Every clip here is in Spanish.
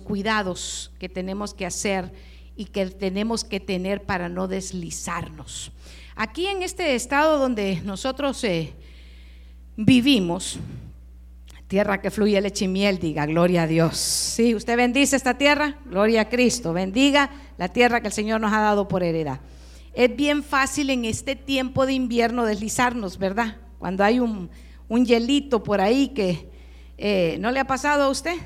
cuidados que tenemos que hacer y que tenemos que tener para no deslizarnos. Aquí en este estado donde nosotros eh, vivimos, tierra que fluye leche y miel, diga, gloria a Dios. Sí, usted bendice esta tierra, gloria a Cristo, bendiga la tierra que el Señor nos ha dado por heredad. Es bien fácil en este tiempo de invierno deslizarnos, ¿verdad? Cuando hay un, hielito por ahí que eh, no le ha pasado a usted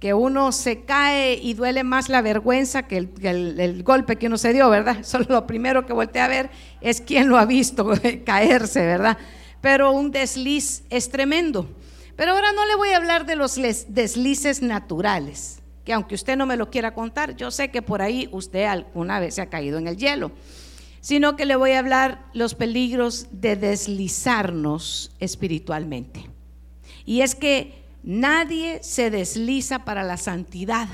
que uno se cae y duele más la vergüenza que el, golpe que uno se dio, ¿verdad? Solo lo primero que volteé a ver es quién lo ha visto caerse, ¿verdad? Pero un desliz es tremendo. Pero ahora no le voy a hablar de los deslices naturales, que aunque usted no me lo quiera contar, yo sé que por ahí usted alguna vez se ha caído en el hielo, sino que le voy a hablar los peligros de deslizarnos espiritualmente. Y es que Nadie se desliza para la santidad.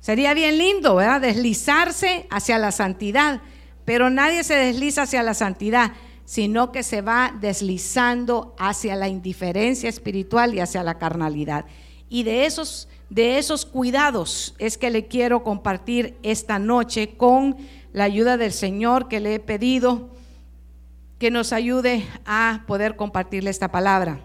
Sería bien lindo, ¿verdad? Deslizarse hacia la santidad, pero nadie se desliza hacia la santidad, sino que se va deslizando hacia la indiferencia espiritual y hacia la carnalidad. Y de esos, de esos cuidados es que le quiero compartir esta noche con la ayuda del Señor que le he pedido que nos ayude a poder compartirle esta palabra.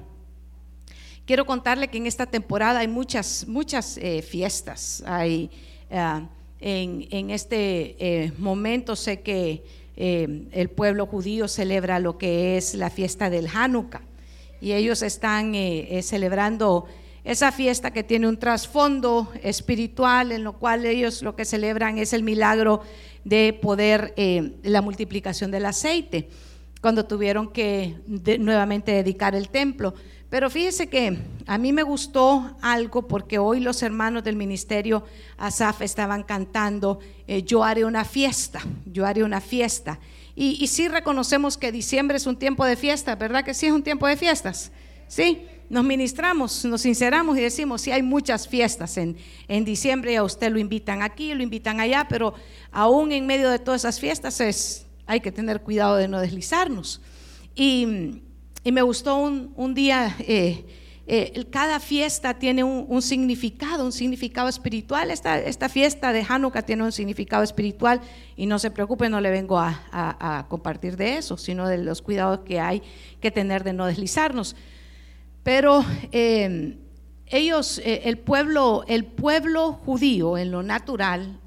Quiero contarle que en esta temporada hay muchas, muchas eh, fiestas. Hay, eh, en, este eh, momento sé que el pueblo judío celebra lo que es la fiesta del Hanukkah y ellos están celebrando esa fiesta que tiene un trasfondo espiritual en lo cual ellos lo que celebran es el milagro de poder, la multiplicación del aceite, cuando tuvieron que nuevamente dedicar el templo. Pero fíjese que a mí me gustó algo porque hoy los hermanos del ministerio Asaf estaban cantando, eh, yo haré una fiesta, yo haré una fiesta. Y, sí reconocemos que diciembre es un tiempo de fiesta, ¿verdad que sí es un tiempo de fiestas? Sí, nos ministramos, nos sinceramos y decimos, sí hay muchas fiestas en, en diciembre y a usted lo invitan aquí, lo invitan allá, pero aún en medio de todas esas fiestas es, hay que tener cuidado de no deslizarnos. Y y me gustó un, día, eh, eh, cada fiesta tiene un, significado, un significado espiritual. Esta, esta, fiesta de Hanukkah tiene un significado espiritual y no se preocupe, no le vengo a, compartir de eso, sino de los cuidados que hay que tener de no deslizarnos. Pero eh, ellos, el, pueblo, el pueblo judío en lo natural,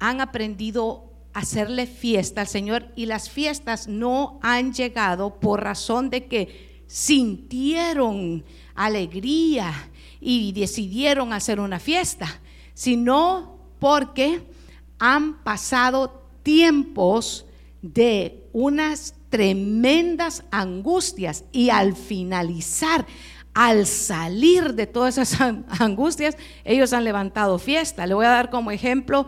han aprendido hacerle fiesta al Señor y las fiestas no han llegado por razón de que sintieron alegría y decidieron hacer una fiesta, sino porque han pasado tiempos de unas tremendas angustias y al finalizar, al salir de todas esas angustias, ellos han levantado fiesta. Le voy a dar como ejemplo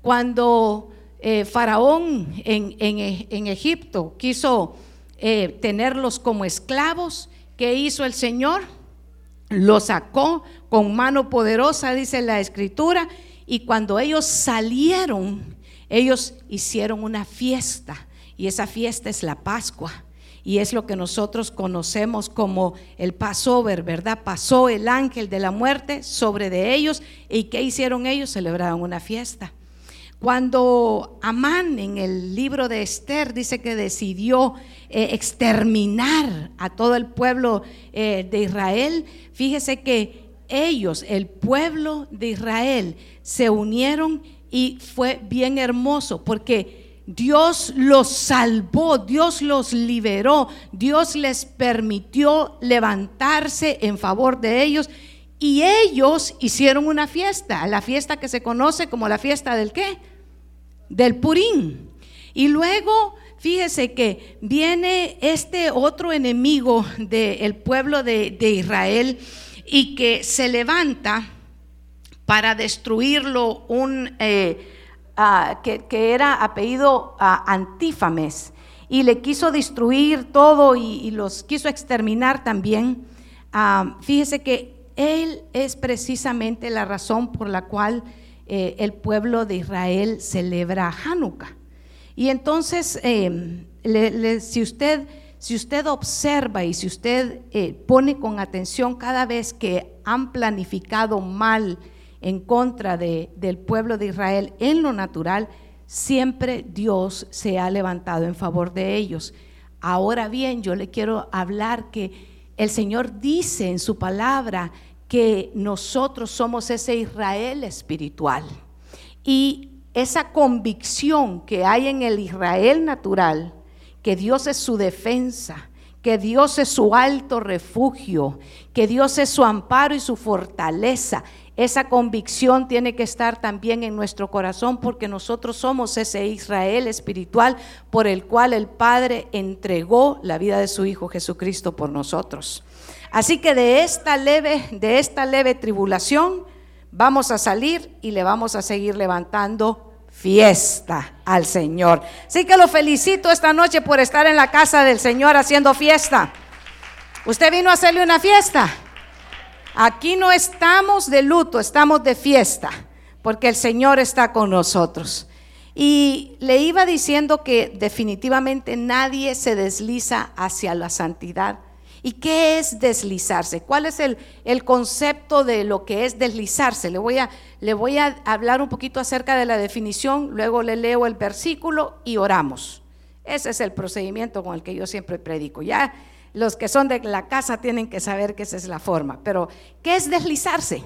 cuando eh, Faraón en, Egipto quiso eh, tenerlos como esclavos, ¿qué hizo el Señor? Los sacó con mano poderosa, dice la escritura, y cuando ellos salieron, ellos hicieron una fiesta, y esa fiesta es la Pascua. Y es lo que nosotros conocemos como el Passover, ¿verdad? Pasó el ángel de la muerte sobre de ellos. ¿Y qué hicieron ellos? Celebraron una fiesta. Cuando Amán en el libro de Esther dice que decidió eh, exterminar a todo el pueblo eh, de Israel, fíjese que ellos, el pueblo de Israel, se unieron y fue bien hermoso porque Dios los salvó, Dios los liberó, Dios les permitió levantarse en favor de ellos y ellos hicieron una fiesta, la fiesta que se conoce como la fiesta del qué? Del Purín. Y luego, fíjese que viene este otro enemigo del pueblo de, Israel y que se levanta para destruirlo un... Eh, que, era apellido Antífames y le quiso destruir todo y, los quiso exterminar también. fíjese que él es precisamente la razón por la cual eh, el pueblo de Israel celebra Hanukkah. Y entonces, eh, si, usted, si usted observa y si usted eh, pone con atención cada vez que han planificado mal en contra de, del pueblo de Israel en lo natural, siempre Dios se ha levantado en favor de ellos. Ahora bien, yo le quiero hablar que el Señor dice en su palabra que nosotros somos ese Israel espiritual. Y esa convicción que hay en el Israel natural, que Dios es su defensa, que Dios es su alto refugio, que Dios es su amparo y su fortaleza. Esa convicción tiene que estar también en nuestro corazón porque nosotros somos ese Israel espiritual por el cual el Padre entregó la vida de su Hijo Jesucristo por nosotros. Así que de esta leve, de esta leve tribulación vamos a salir y le vamos a seguir levantando fiesta al Señor. Así que lo felicito esta noche por estar en la casa del Señor haciendo fiesta. ¿Usted vino a hacerle una fiesta? Aquí no estamos de luto, estamos de fiesta, porque el Señor está con nosotros. Y le iba diciendo que definitivamente nadie se desliza hacia la santidad ¿Y qué es deslizarse? ¿Cuál es el, concepto de lo que es deslizarse? Le voy, a, le voy a hablar un poquito acerca de la definición, luego le leo el versículo y oramos. Ese es el procedimiento con el que yo siempre predico. Ya los que son de la casa tienen que saber que esa es la forma. Pero, ¿qué es deslizarse?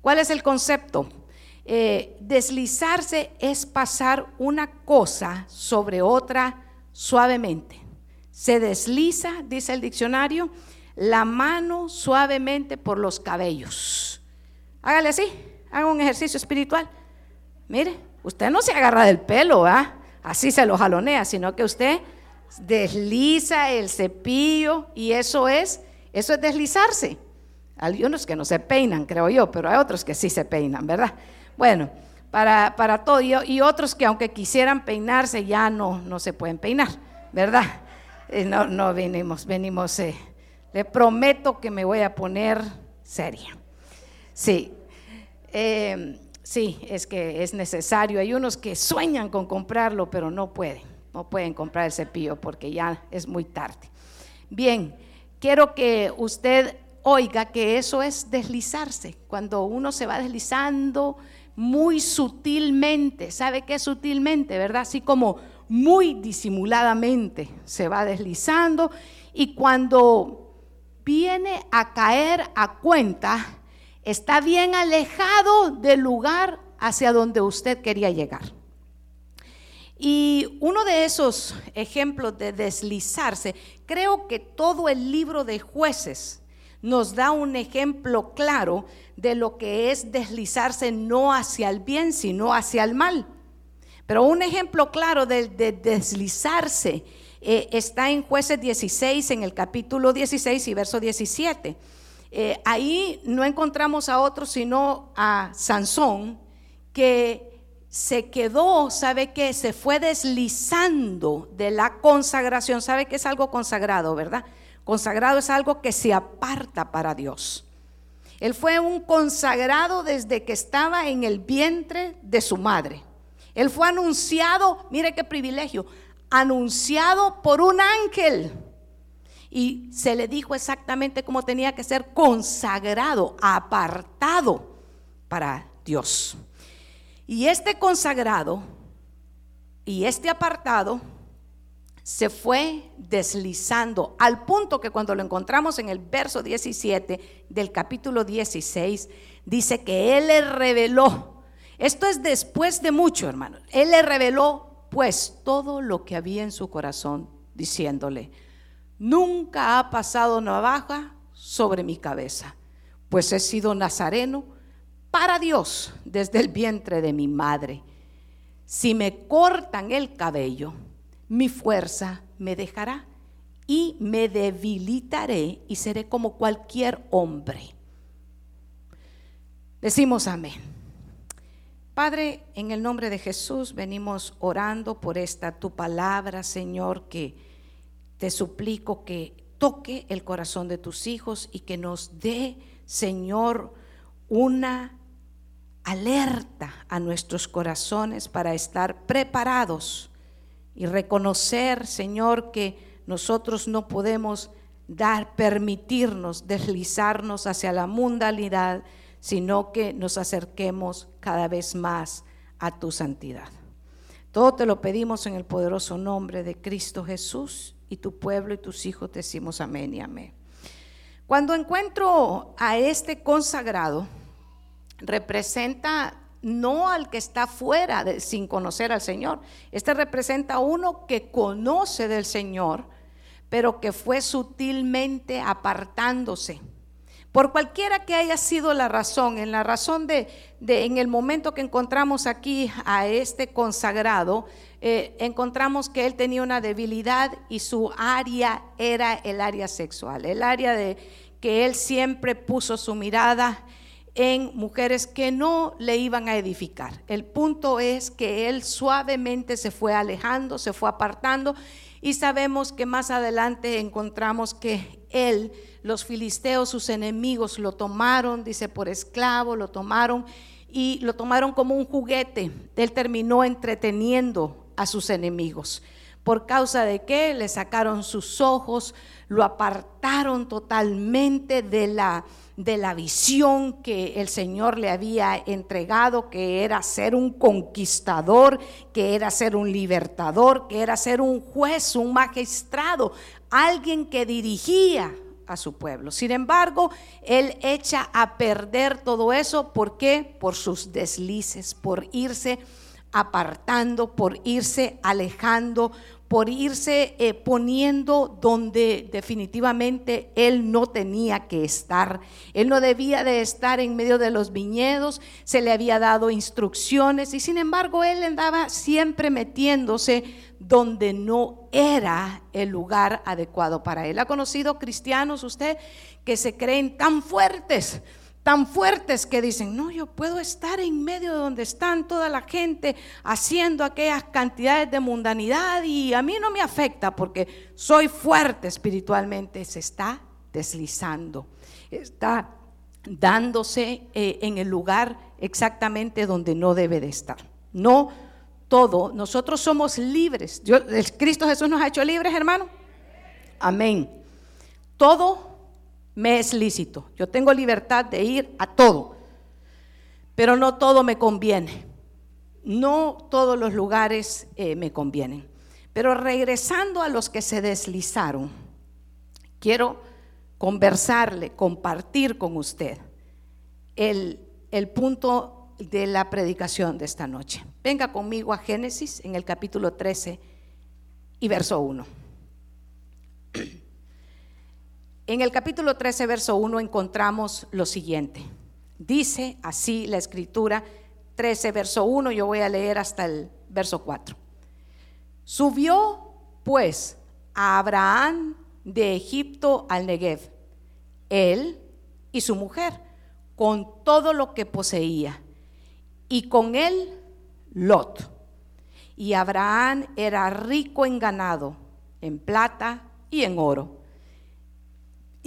¿Cuál es el concepto? Eh, deslizarse es pasar una cosa sobre otra suavemente se desliza, dice el diccionario, la mano suavemente por los cabellos. Hágale así, haga un ejercicio espiritual. Mire, usted no se agarra del pelo, así se lo jalonea, sino que usted desliza el cepillo y eso es, eso es deslizarse. Hay unos que no se peinan, creo yo, pero hay otros que sí se peinan, ¿verdad? Bueno, para, para todo, y, y otros que aunque quisieran peinarse ya no, no se pueden peinar, ¿verdad? Eh, no, no venimos, venimos, eh, le prometo que me voy a poner seria. Sí, em, sí, es que es necesario. Hay unos que sueñan con comprarlo, pero no pueden, no pueden comprar el cepillo porque ya es muy tarde. Bien, quiero que usted oiga que eso es deslizarse, cuando uno se va deslizando muy sutilmente, ¿sabe qué es sutilmente, verdad? Así como muy disimuladamente se va deslizando y cuando viene a caer a cuenta, está bien alejado del lugar hacia donde usted quería llegar. Y uno de esos ejemplos de deslizarse, creo que todo el libro de jueces nos da un ejemplo claro de lo que es deslizarse no hacia el bien, sino hacia el mal. Pero un ejemplo claro de, deslizarse eh, está en jueces 16, en el capítulo 16 y verso 17. Eh, ahí no encontramos a otro sino a Sansón, que se quedó, ¿sabe qué? Se fue deslizando de la consagración. ¿Sabe que es algo consagrado, verdad? Consagrado es algo que se aparta para Dios. Él fue un consagrado desde que estaba en el vientre de su madre. Él fue anunciado, mire qué privilegio, anunciado por un ángel. Y se le dijo exactamente cómo tenía que ser consagrado, apartado para Dios. Y este consagrado y este apartado se fue deslizando al punto que cuando lo encontramos en el verso 17 del capítulo 16, dice que Él le reveló esto es después de mucho, hermano. Él le reveló pues todo lo que había en su corazón, diciéndole, nunca ha pasado navaja sobre mi cabeza, pues he sido nazareno para Dios desde el vientre de mi madre. Si me cortan el cabello, mi fuerza me dejará y me debilitaré y seré como cualquier hombre. Decimos amén. Padre, en el nombre de Jesús venimos orando por esta tu palabra, Señor, que te suplico que toque el corazón de tus hijos y que nos dé, Señor, una alerta a nuestros corazones para estar preparados y reconocer, Señor, que nosotros no podemos dar, permitirnos deslizarnos hacia la mundanalidad, sino que nos acerquemos cada vez más a tu santidad. Todo te lo pedimos en el poderoso nombre de Cristo Jesús y tu pueblo y tus hijos decimos amén y amén. Cuando encuentro a este consagrado, representa no al que está fuera sin conocer al Señor. Este representa a uno que conoce del Señor, pero que fue sutilmente apartándose. Por cualquiera que haya sido la razón, en la razón de, en el momento que encontramos aquí a este consagrado, eh, encontramos que él tenía una debilidad y su área era el área sexual, el área de que él siempre puso su mirada en mujeres que no le iban a edificar. El punto es que él suavemente se fue alejando, se fue apartando y sabemos que más adelante encontramos que él, los filisteos, sus enemigos, lo tomaron, dice, por esclavo, lo tomaron y lo tomaron como un juguete. Él terminó entreteniendo a sus enemigos. ¿Por causa de qué? Le sacaron sus ojos, lo apartaron totalmente de la de la visión que el Señor le había entregado, que era ser un conquistador, que era ser un libertador, que era ser un juez, un magistrado, alguien que dirigía a su pueblo. Sin embargo, él echa a perder todo eso, ¿por qué? Por sus deslices, por irse apartando, por irse alejando, por irse eh, poniendo donde definitivamente él no tenía que estar. Él no debía de estar en medio de los viñedos, se le había dado instrucciones y sin embargo él andaba siempre metiéndose donde no era el lugar adecuado para él. ¿Ha conocido cristianos usted que se creen tan fuertes? tan fuertes que dicen, no, yo puedo estar en medio de donde están toda la gente haciendo aquellas cantidades de mundanidad y a mí no me afecta porque soy fuerte espiritualmente. Se está deslizando, está dándose eh, en el lugar exactamente donde no debe de estar. No todo, nosotros somos libres. Cristo Jesús nos ha hecho libres, hermano. Amén. Todo me es lícito. Yo tengo libertad de ir a todo, pero no todo me conviene. No todos los lugares eh, me convienen. Pero regresando a los que se deslizaron, quiero conversarle, compartir con usted el, el punto de la predicación de esta noche. Venga conmigo a Génesis en el capítulo 13 y verso 1. En el capítulo 13, verso 1 encontramos lo siguiente. Dice así la escritura 13, verso 1, yo voy a leer hasta el verso 4. Subió pues a Abraham de Egipto al Negev, él y su mujer, con todo lo que poseía, y con él Lot. Y Abraham era rico en ganado, en plata y en oro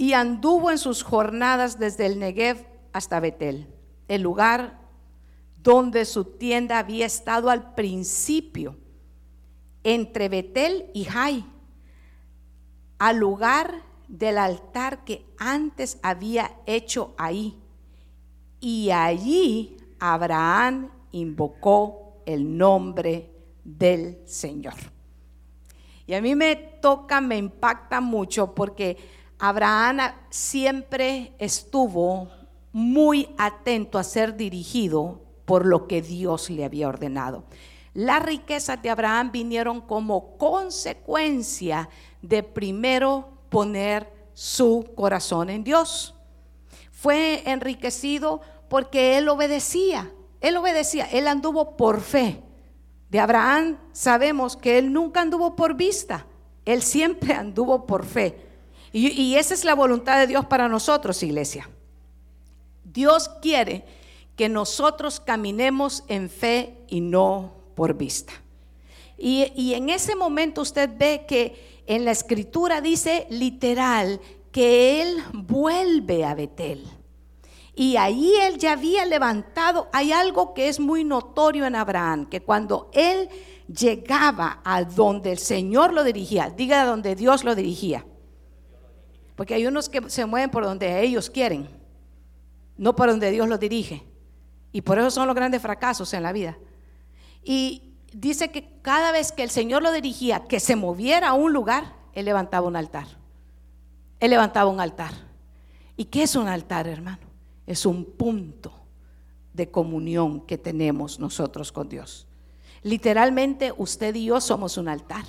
y anduvo en sus jornadas desde el Negev hasta Betel, el lugar donde su tienda había estado al principio, entre Betel y Jai, al lugar del altar que antes había hecho ahí. Y allí Abraham invocó el nombre del Señor. Y a mí me toca, me impacta mucho porque Abraham siempre estuvo muy atento a ser dirigido por lo que Dios le había ordenado. Las riquezas de Abraham vinieron como consecuencia de primero poner su corazón en Dios. Fue enriquecido porque él obedecía, él obedecía, él anduvo por fe. De Abraham sabemos que él nunca anduvo por vista, él siempre anduvo por fe. Y, esa es la voluntad de Dios para nosotros, iglesia. Dios quiere que nosotros caminemos en fe y no por vista. Y, y, en ese momento usted ve que en la escritura dice literal que él vuelve a Betel. Y ahí él ya había levantado, hay algo que es muy notorio en Abraham, que cuando él llegaba a donde el Señor lo dirigía, diga a donde Dios lo dirigía, porque hay unos que se mueven por donde ellos quieren. no por donde Dios los dirige. Y por eso son los grandes fracasos en la vida. Y dice que cada vez que el Señor lo dirigía, que se moviera a un lugar, Él levantaba un altar. Él levantaba un altar. ¿Y qué es un altar, hermano? Es un punto de comunión que tenemos nosotros con Dios. Literalmente usted y yo somos un altar.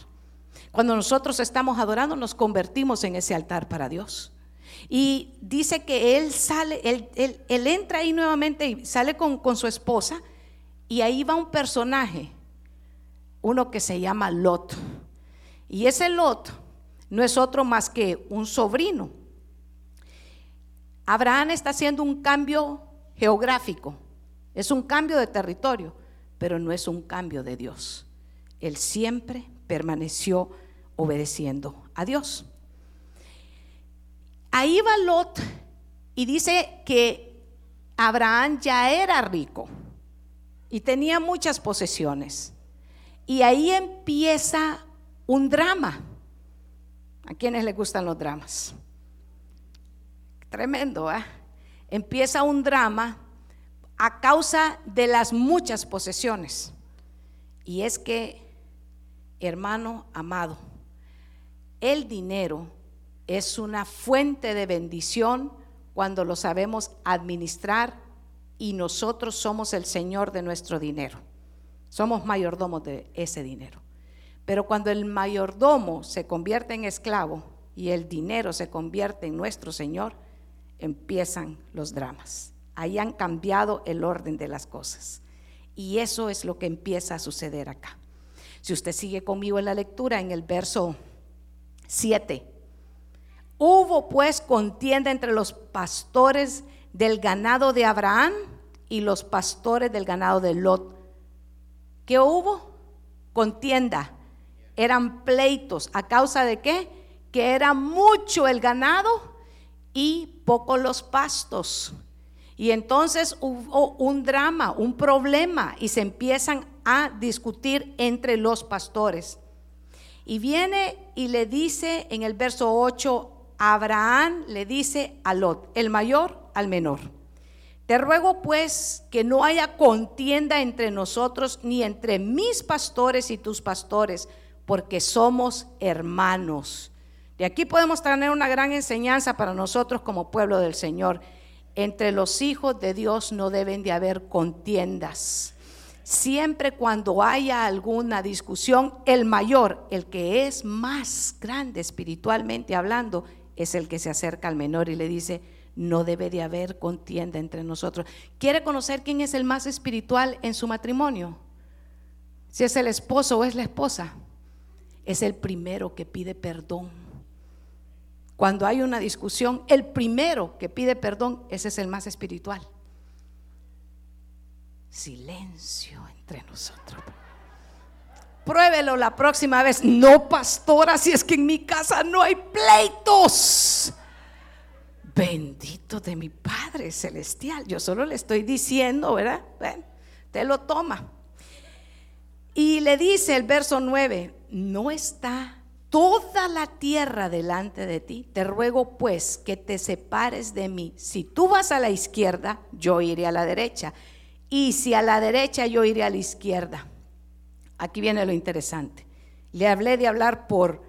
Cuando nosotros estamos adorando nos convertimos en ese altar para Dios. Y dice que él sale, él, entra ahí nuevamente y sale con, con su esposa y ahí va un personaje, uno que se llama Lot. Y ese Lot no es otro más que un sobrino. Abraham está haciendo un cambio geográfico, es un cambio de territorio, pero no es un cambio de Dios. Él siempre permaneció obedeciendo a Dios. Ahí va Lot y dice que Abraham ya era rico y tenía muchas posesiones. Y ahí empieza un drama. ¿A quienes les gustan los dramas? Tremendo, ¿eh? Empieza un drama a causa de las muchas posesiones. Y es que, hermano amado, el dinero es una fuente de bendición cuando lo sabemos administrar y nosotros somos el Señor de nuestro dinero. Somos mayordomos de ese dinero. Pero cuando el mayordomo se convierte en esclavo y el dinero se convierte en nuestro Señor, empiezan los dramas. Ahí han cambiado el orden de las cosas. Y eso es lo que empieza a suceder acá. Si usted sigue conmigo en la lectura, en el verso 7, hubo pues contienda entre los pastores del ganado de Abraham y los pastores del ganado de Lot. ¿Qué hubo? Contienda. Eran pleitos. ¿A causa de qué? Que era mucho el ganado y poco los pastos. Y entonces hubo un drama, un problema, y se empiezan a discutir entre los pastores. Y viene y le dice en el verso 8, Abraham le dice a Lot, el mayor al menor. Te ruego pues que no haya contienda entre nosotros ni entre mis pastores y tus pastores, porque somos hermanos. De aquí podemos tener una gran enseñanza para nosotros como pueblo del Señor. Entre los hijos de Dios no deben de haber contiendas. Siempre cuando haya alguna discusión, el mayor, el que es más grande espiritualmente hablando, es el que se acerca al menor y le dice, no debe de haber contienda entre nosotros. ¿Quiere conocer quién es el más espiritual en su matrimonio? Si es el esposo o es la esposa, es el primero que pide perdón cuando hay una discusión, el primero que pide perdón, ese es el más espiritual. Silencio entre nosotros. Pruébelo la próxima vez. No, pastora, si es que en mi casa no hay pleitos. Bendito de mi Padre Celestial. Yo solo le estoy diciendo, ¿verdad? te lo toma. Y le dice el verso 9, no está toda la tierra delante de ti. Te ruego pues que te separes de mí. Si tú vas a la izquierda, yo iré a la derecha. Y si a la derecha, yo iré a la izquierda. Aquí viene lo interesante. Le hablé de hablar por,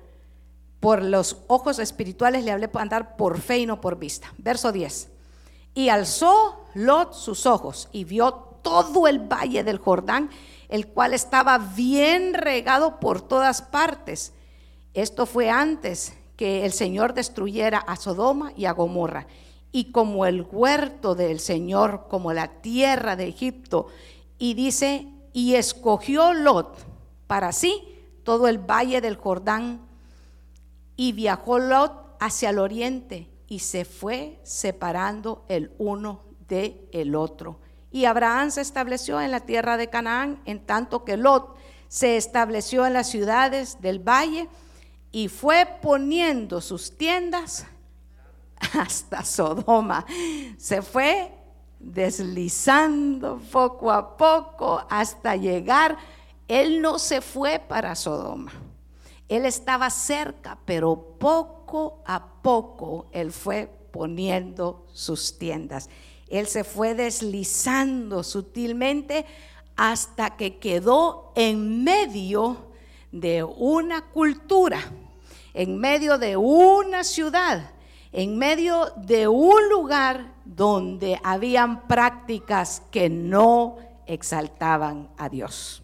por los ojos espirituales, le hablé de andar por fe y no por vista. Verso 10. Y alzó Lot sus ojos y vio todo el valle del Jordán, el cual estaba bien regado por todas partes esto fue antes que el Señor destruyera a Sodoma y a Gomorra. Y como el huerto del Señor, como la tierra de Egipto. Y dice, y escogió Lot para sí todo el valle del Jordán. Y viajó Lot hacia el oriente y se fue separando el uno de el otro. Y Abraham se estableció en la tierra de Canaán, en tanto que Lot se estableció en las ciudades del valle y fue poniendo sus tiendas hasta Sodoma. Se fue deslizando poco a poco hasta llegar. Él no se fue para Sodoma. Él estaba cerca, pero poco a poco él fue poniendo sus tiendas. Él se fue deslizando sutilmente hasta que quedó en medio de una cultura, en medio de una ciudad, en medio de un lugar donde habían prácticas que no exaltaban a Dios.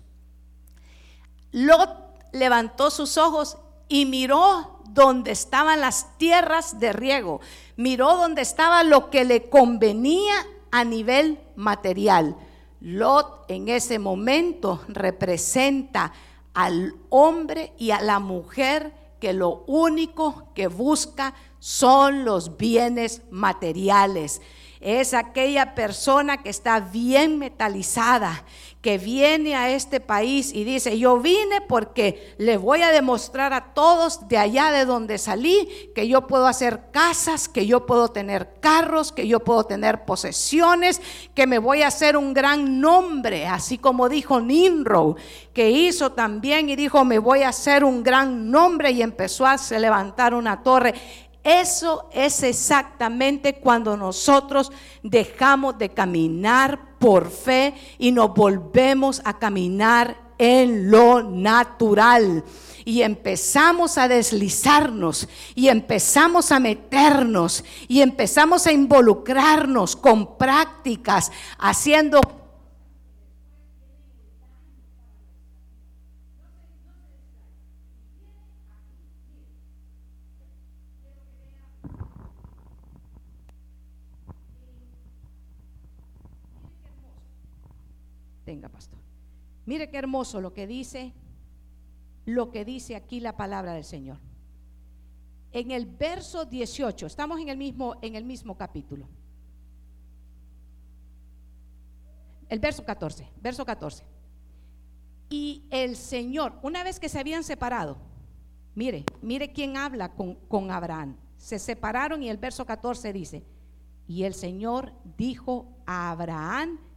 Lot levantó sus ojos y miró donde estaban las tierras de riego, miró donde estaba lo que le convenía a nivel material. Lot en ese momento representa al hombre y a la mujer que lo único que busca son los bienes materiales. Es aquella persona que está bien metalizada, que viene a este país y dice, yo vine porque le voy a demostrar a todos de allá de donde salí que yo puedo hacer casas, que yo puedo tener carros, que yo puedo tener posesiones, que me voy a hacer un gran nombre, así como dijo Nimrod, que hizo también y dijo, me voy a hacer un gran nombre y empezó a levantar una torre. Eso es exactamente cuando nosotros dejamos de caminar por fe y nos volvemos a caminar en lo natural. Y empezamos a deslizarnos y empezamos a meternos y empezamos a involucrarnos con prácticas, haciendo Venga, pastor. Mire qué hermoso lo que dice, lo que dice aquí la palabra del Señor. En el verso 18, estamos en el mismo, en el mismo capítulo. El verso 14, verso 14. Y el Señor, una vez que se habían separado, mire, mire quién habla con, con Abraham. Se separaron y el verso 14 dice, y el Señor dijo a Abraham,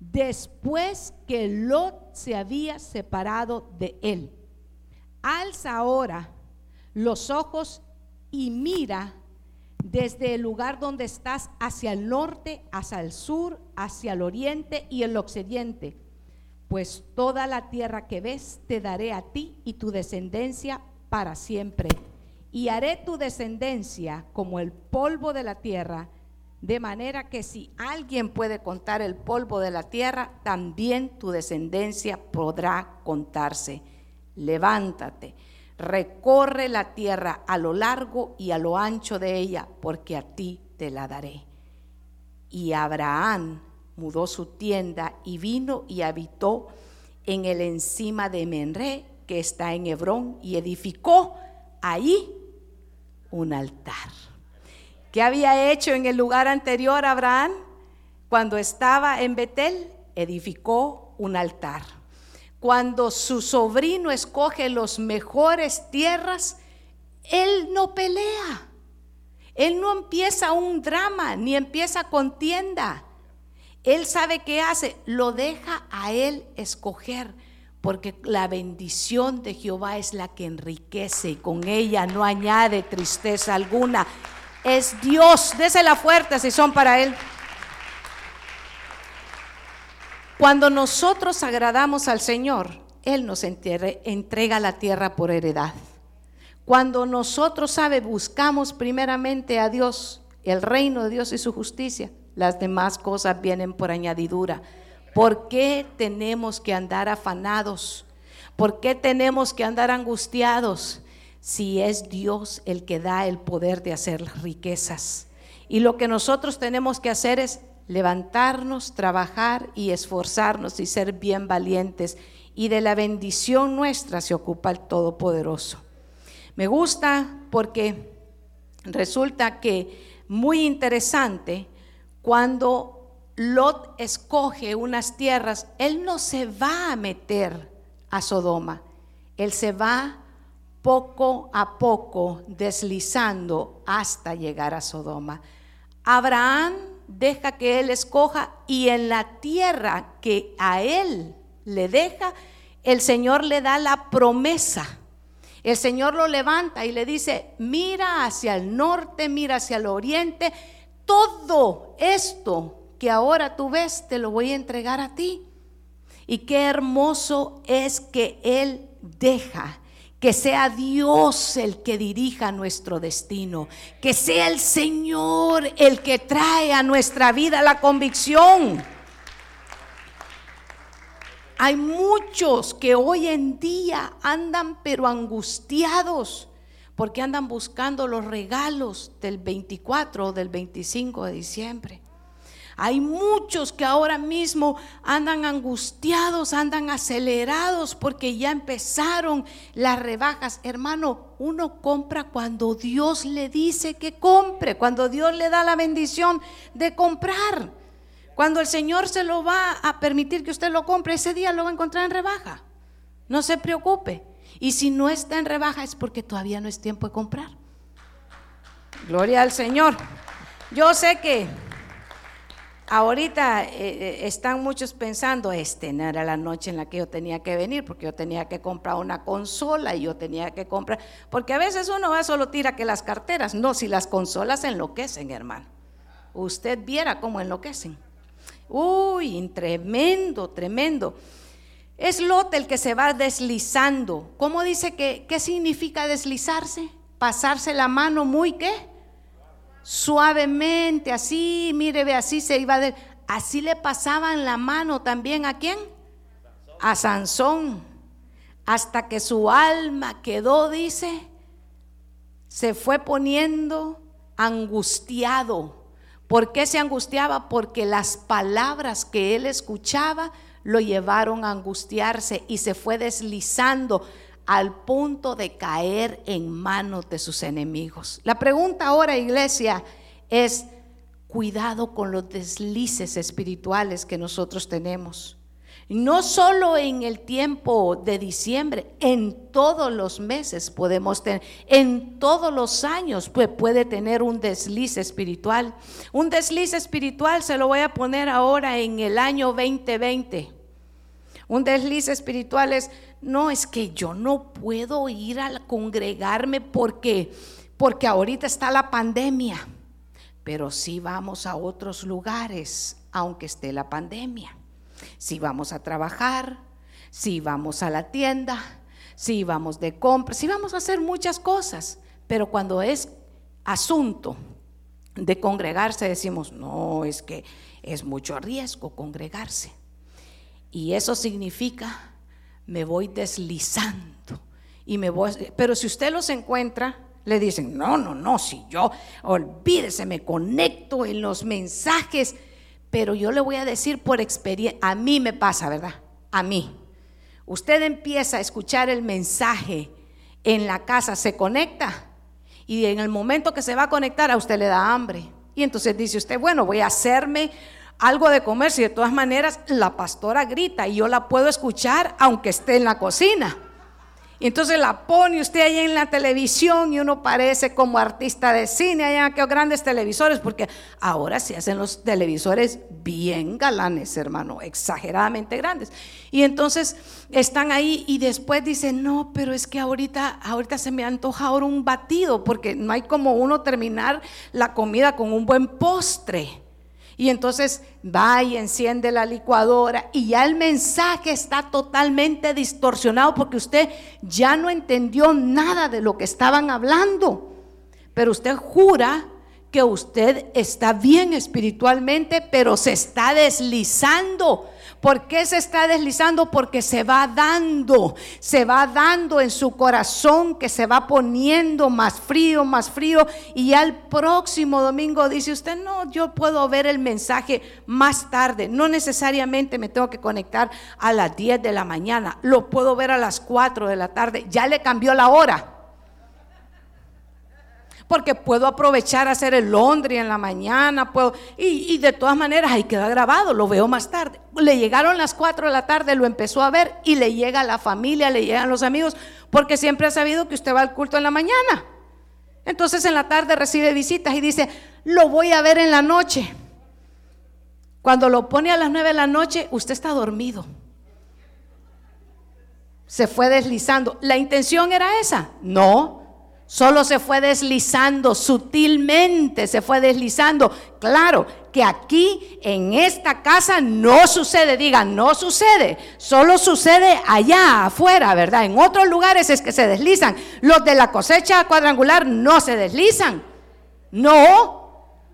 después que Lot se había separado de él. Alza ahora los ojos y mira desde el lugar donde estás hacia el norte, hacia el sur, hacia el oriente y el occidente. Pues toda la tierra que ves te daré a ti y tu descendencia para siempre. Y haré tu descendencia como el polvo de la tierra de manera que si alguien puede contar el polvo de la tierra, también tu descendencia podrá contarse. Levántate, recorre la tierra a lo largo y a lo ancho de ella, porque a ti te la daré. Y Abraham mudó su tienda y vino y habitó en el encima de Menré, que está en Hebrón, y edificó ahí un altar. ¿Qué había hecho en el lugar anterior Abraham? Cuando estaba en Betel, edificó un altar. Cuando su sobrino escoge los mejores tierras, él no pelea. Él no empieza un drama, ni empieza contienda. Él sabe qué hace, lo deja a él escoger, porque la bendición de Jehová es la que enriquece y con ella no añade tristeza alguna es Dios. Désela fuerte si son para Él. Cuando nosotros agradamos al Señor, Él nos entrega la tierra por heredad. Cuando nosotros, sabe, buscamos primeramente a Dios, el reino de Dios y su justicia, las demás cosas vienen por añadidura. ¿Por qué tenemos que andar afanados? ¿Por qué tenemos que andar angustiados? Si es Dios el que da el poder de hacer las riquezas. Y lo que nosotros tenemos que hacer es levantarnos, trabajar y esforzarnos y ser bien valientes. Y de la bendición nuestra se ocupa el Todopoderoso. Me gusta porque resulta que muy interesante cuando Lot escoge unas tierras, él no se va a meter a Sodoma, él se va poco a poco deslizando hasta llegar a Sodoma. Abraham deja que él escoja y en la tierra que a él le deja, el Señor le da la promesa. El Señor lo levanta y le dice, mira hacia el norte, mira hacia el oriente, todo esto que ahora tú ves, te lo voy a entregar a ti. Y qué hermoso es que Él deja que sea Dios el que dirija nuestro destino, que sea el Señor el que trae a nuestra vida la convicción. Hay muchos que hoy en día andan pero angustiados porque andan buscando los regalos del 24 o del 25 de diciembre. Hay muchos que ahora mismo andan angustiados, andan acelerados porque ya empezaron las rebajas. Hermano, uno compra cuando Dios le dice que compre, cuando Dios le da la bendición de comprar. Cuando el Señor se lo va a permitir que usted lo compre, ese día lo va a encontrar en rebaja. No se preocupe. Y si no está en rebaja es porque todavía no es tiempo de comprar. Gloria al Señor. Yo sé que Ahorita eh, eh, están muchos pensando, este no era la noche en la que yo tenía que venir, porque yo tenía que comprar una consola y yo tenía que comprar, porque a veces uno va solo tira que las carteras, no, si las consolas enloquecen, hermano. Usted viera cómo enloquecen. Uy, tremendo, tremendo. Es Lot el que se va deslizando. ¿Cómo dice que qué significa deslizarse? Pasarse la mano muy qué? Suavemente, así, mire, ve, así se iba de, así le pasaban la mano también a quién? A Sansón, hasta que su alma quedó, dice, se fue poniendo angustiado. ¿Por qué se angustiaba? Porque las palabras que él escuchaba lo llevaron a angustiarse y se fue deslizando al punto de caer en manos de sus enemigos. La pregunta ahora, iglesia, es cuidado con los deslices espirituales que nosotros tenemos. No solo en el tiempo de diciembre, en todos los meses podemos tener, en todos los años puede tener un desliz espiritual. Un desliz espiritual se lo voy a poner ahora en el año 2020. Un desliz espiritual es, no, es que yo no puedo ir a congregarme porque, porque ahorita está la pandemia, pero sí vamos a otros lugares, aunque esté la pandemia. Si vamos a trabajar, si vamos a la tienda, si vamos de compra, si vamos a hacer muchas cosas, pero cuando es asunto de congregarse decimos, no, es que es mucho riesgo congregarse. Y eso significa, me voy deslizando. Y me voy, pero si usted los encuentra, le dicen, no, no, no, si yo, olvídese, me conecto en los mensajes. Pero yo le voy a decir por experiencia, a mí me pasa, ¿verdad? A mí. Usted empieza a escuchar el mensaje en la casa, se conecta y en el momento que se va a conectar a usted le da hambre. Y entonces dice usted, bueno, voy a hacerme algo de comer, si de todas maneras la pastora grita y yo la puedo escuchar aunque esté en la cocina. Y entonces la pone usted ahí en la televisión y uno parece como artista de cine allá en aquellos grandes televisores, porque ahora se hacen los televisores bien galanes, hermano, exageradamente grandes. Y entonces están ahí y después dicen, no, pero es que ahorita, ahorita se me antoja ahora un batido, porque no hay como uno terminar la comida con un buen postre. Y entonces va y enciende la licuadora y ya el mensaje está totalmente distorsionado porque usted ya no entendió nada de lo que estaban hablando. Pero usted jura que usted está bien espiritualmente, pero se está deslizando ¿Por qué se está deslizando? Porque se va dando, se va dando en su corazón que se va poniendo más frío, más frío. Y ya el próximo domingo dice usted, no, yo puedo ver el mensaje más tarde. No necesariamente me tengo que conectar a las 10 de la mañana, lo puedo ver a las 4 de la tarde. Ya le cambió la hora porque puedo aprovechar a hacer el laundry en la mañana, puedo, y, de todas maneras ahí queda grabado, lo veo más tarde. Le llegaron las 4 de la tarde, lo empezó a ver y le llega a la familia, le llegan los amigos, porque siempre ha sabido que usted va al culto en la mañana. Entonces en la tarde recibe visitas y dice, lo voy a ver en la noche. Cuando lo pone a las 9 de la noche, usted está dormido. Se fue deslizando. ¿La intención era esa? No, Solo se fue deslizando, sutilmente se fue deslizando. Claro que aquí en esta casa no sucede, digan, no sucede, solo sucede allá afuera, ¿verdad? En otros lugares es que se deslizan. Los de la cosecha cuadrangular no se deslizan. No,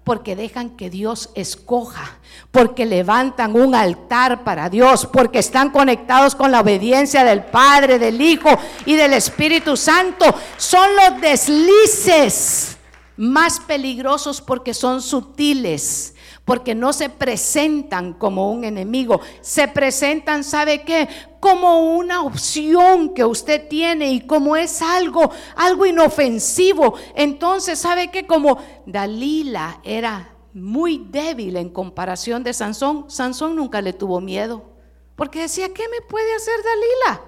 porque dejan que Dios escoja, porque levantan un altar para Dios, porque están conectados con la obediencia del Padre, del Hijo y del Espíritu Santo. Son los deslices más peligrosos porque son sutiles porque no se presentan como un enemigo, se presentan, ¿sabe qué? Como una opción que usted tiene y como es algo, algo inofensivo. Entonces, ¿sabe qué? Como Dalila era muy débil en comparación de Sansón, Sansón nunca le tuvo miedo, porque decía, ¿qué me puede hacer Dalila?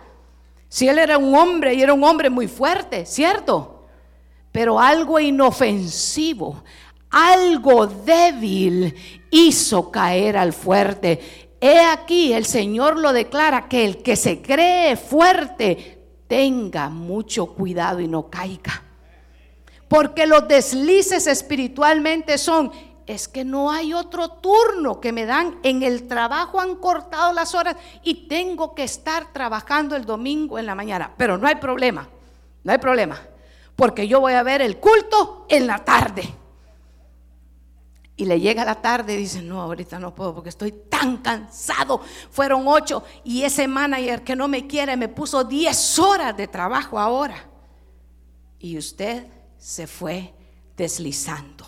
Si él era un hombre y era un hombre muy fuerte, ¿cierto? Pero algo inofensivo, algo débil hizo caer al fuerte. He aquí, el Señor lo declara, que el que se cree fuerte tenga mucho cuidado y no caiga. Porque los deslices espiritualmente son, es que no hay otro turno que me dan, en el trabajo han cortado las horas y tengo que estar trabajando el domingo en la mañana. Pero no hay problema, no hay problema, porque yo voy a ver el culto en la tarde y le llega la tarde y dice, no, ahorita no puedo porque estoy tan cansado. Fueron ocho y ese manager que no me quiere me puso diez horas de trabajo ahora. Y usted se fue deslizando.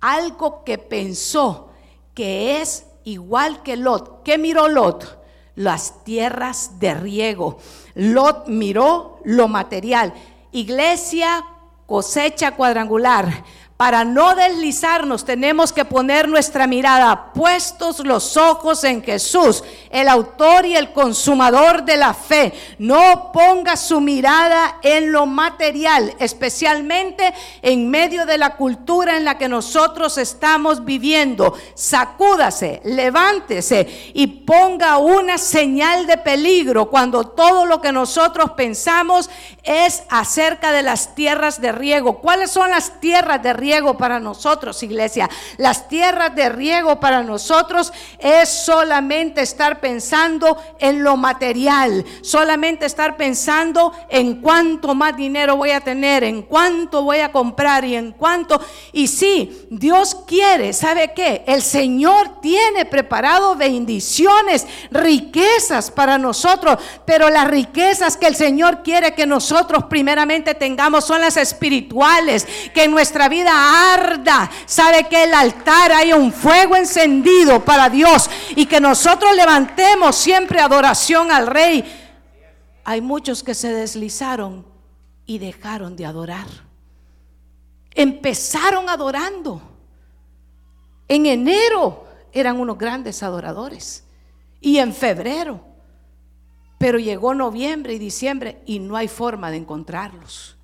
Algo que pensó que es igual que Lot. ¿Qué miró Lot? Las tierras de riego. Lot miró lo material. Iglesia, cosecha cuadrangular para no deslizarnos tenemos que poner nuestra mirada puestos los ojos en Jesús, el autor y el consumador de la fe. No ponga su mirada en lo material, especialmente en medio de la cultura en la que nosotros estamos viviendo. Sacúdase, levántese y ponga una señal de peligro cuando todo lo que nosotros pensamos es acerca de las tierras de riego. ¿Cuáles son las tierras de riego? Riego para nosotros, iglesia. Las tierras de riego para nosotros es solamente estar pensando en lo material, solamente estar pensando en cuánto más dinero voy a tener, en cuánto voy a comprar y en cuánto. Y sí, Dios quiere, ¿sabe qué? El Señor tiene preparado bendiciones, riquezas para nosotros, pero las riquezas que el Señor quiere que nosotros primeramente tengamos son las espirituales, que en nuestra vida arda. Sabe que el altar hay un fuego encendido para Dios y que nosotros levantemos siempre adoración al Rey. Hay muchos que se deslizaron y dejaron de adorar. Empezaron adorando. En enero eran unos grandes adoradores y en febrero. Pero llegó noviembre y diciembre y no hay forma de encontrarlos.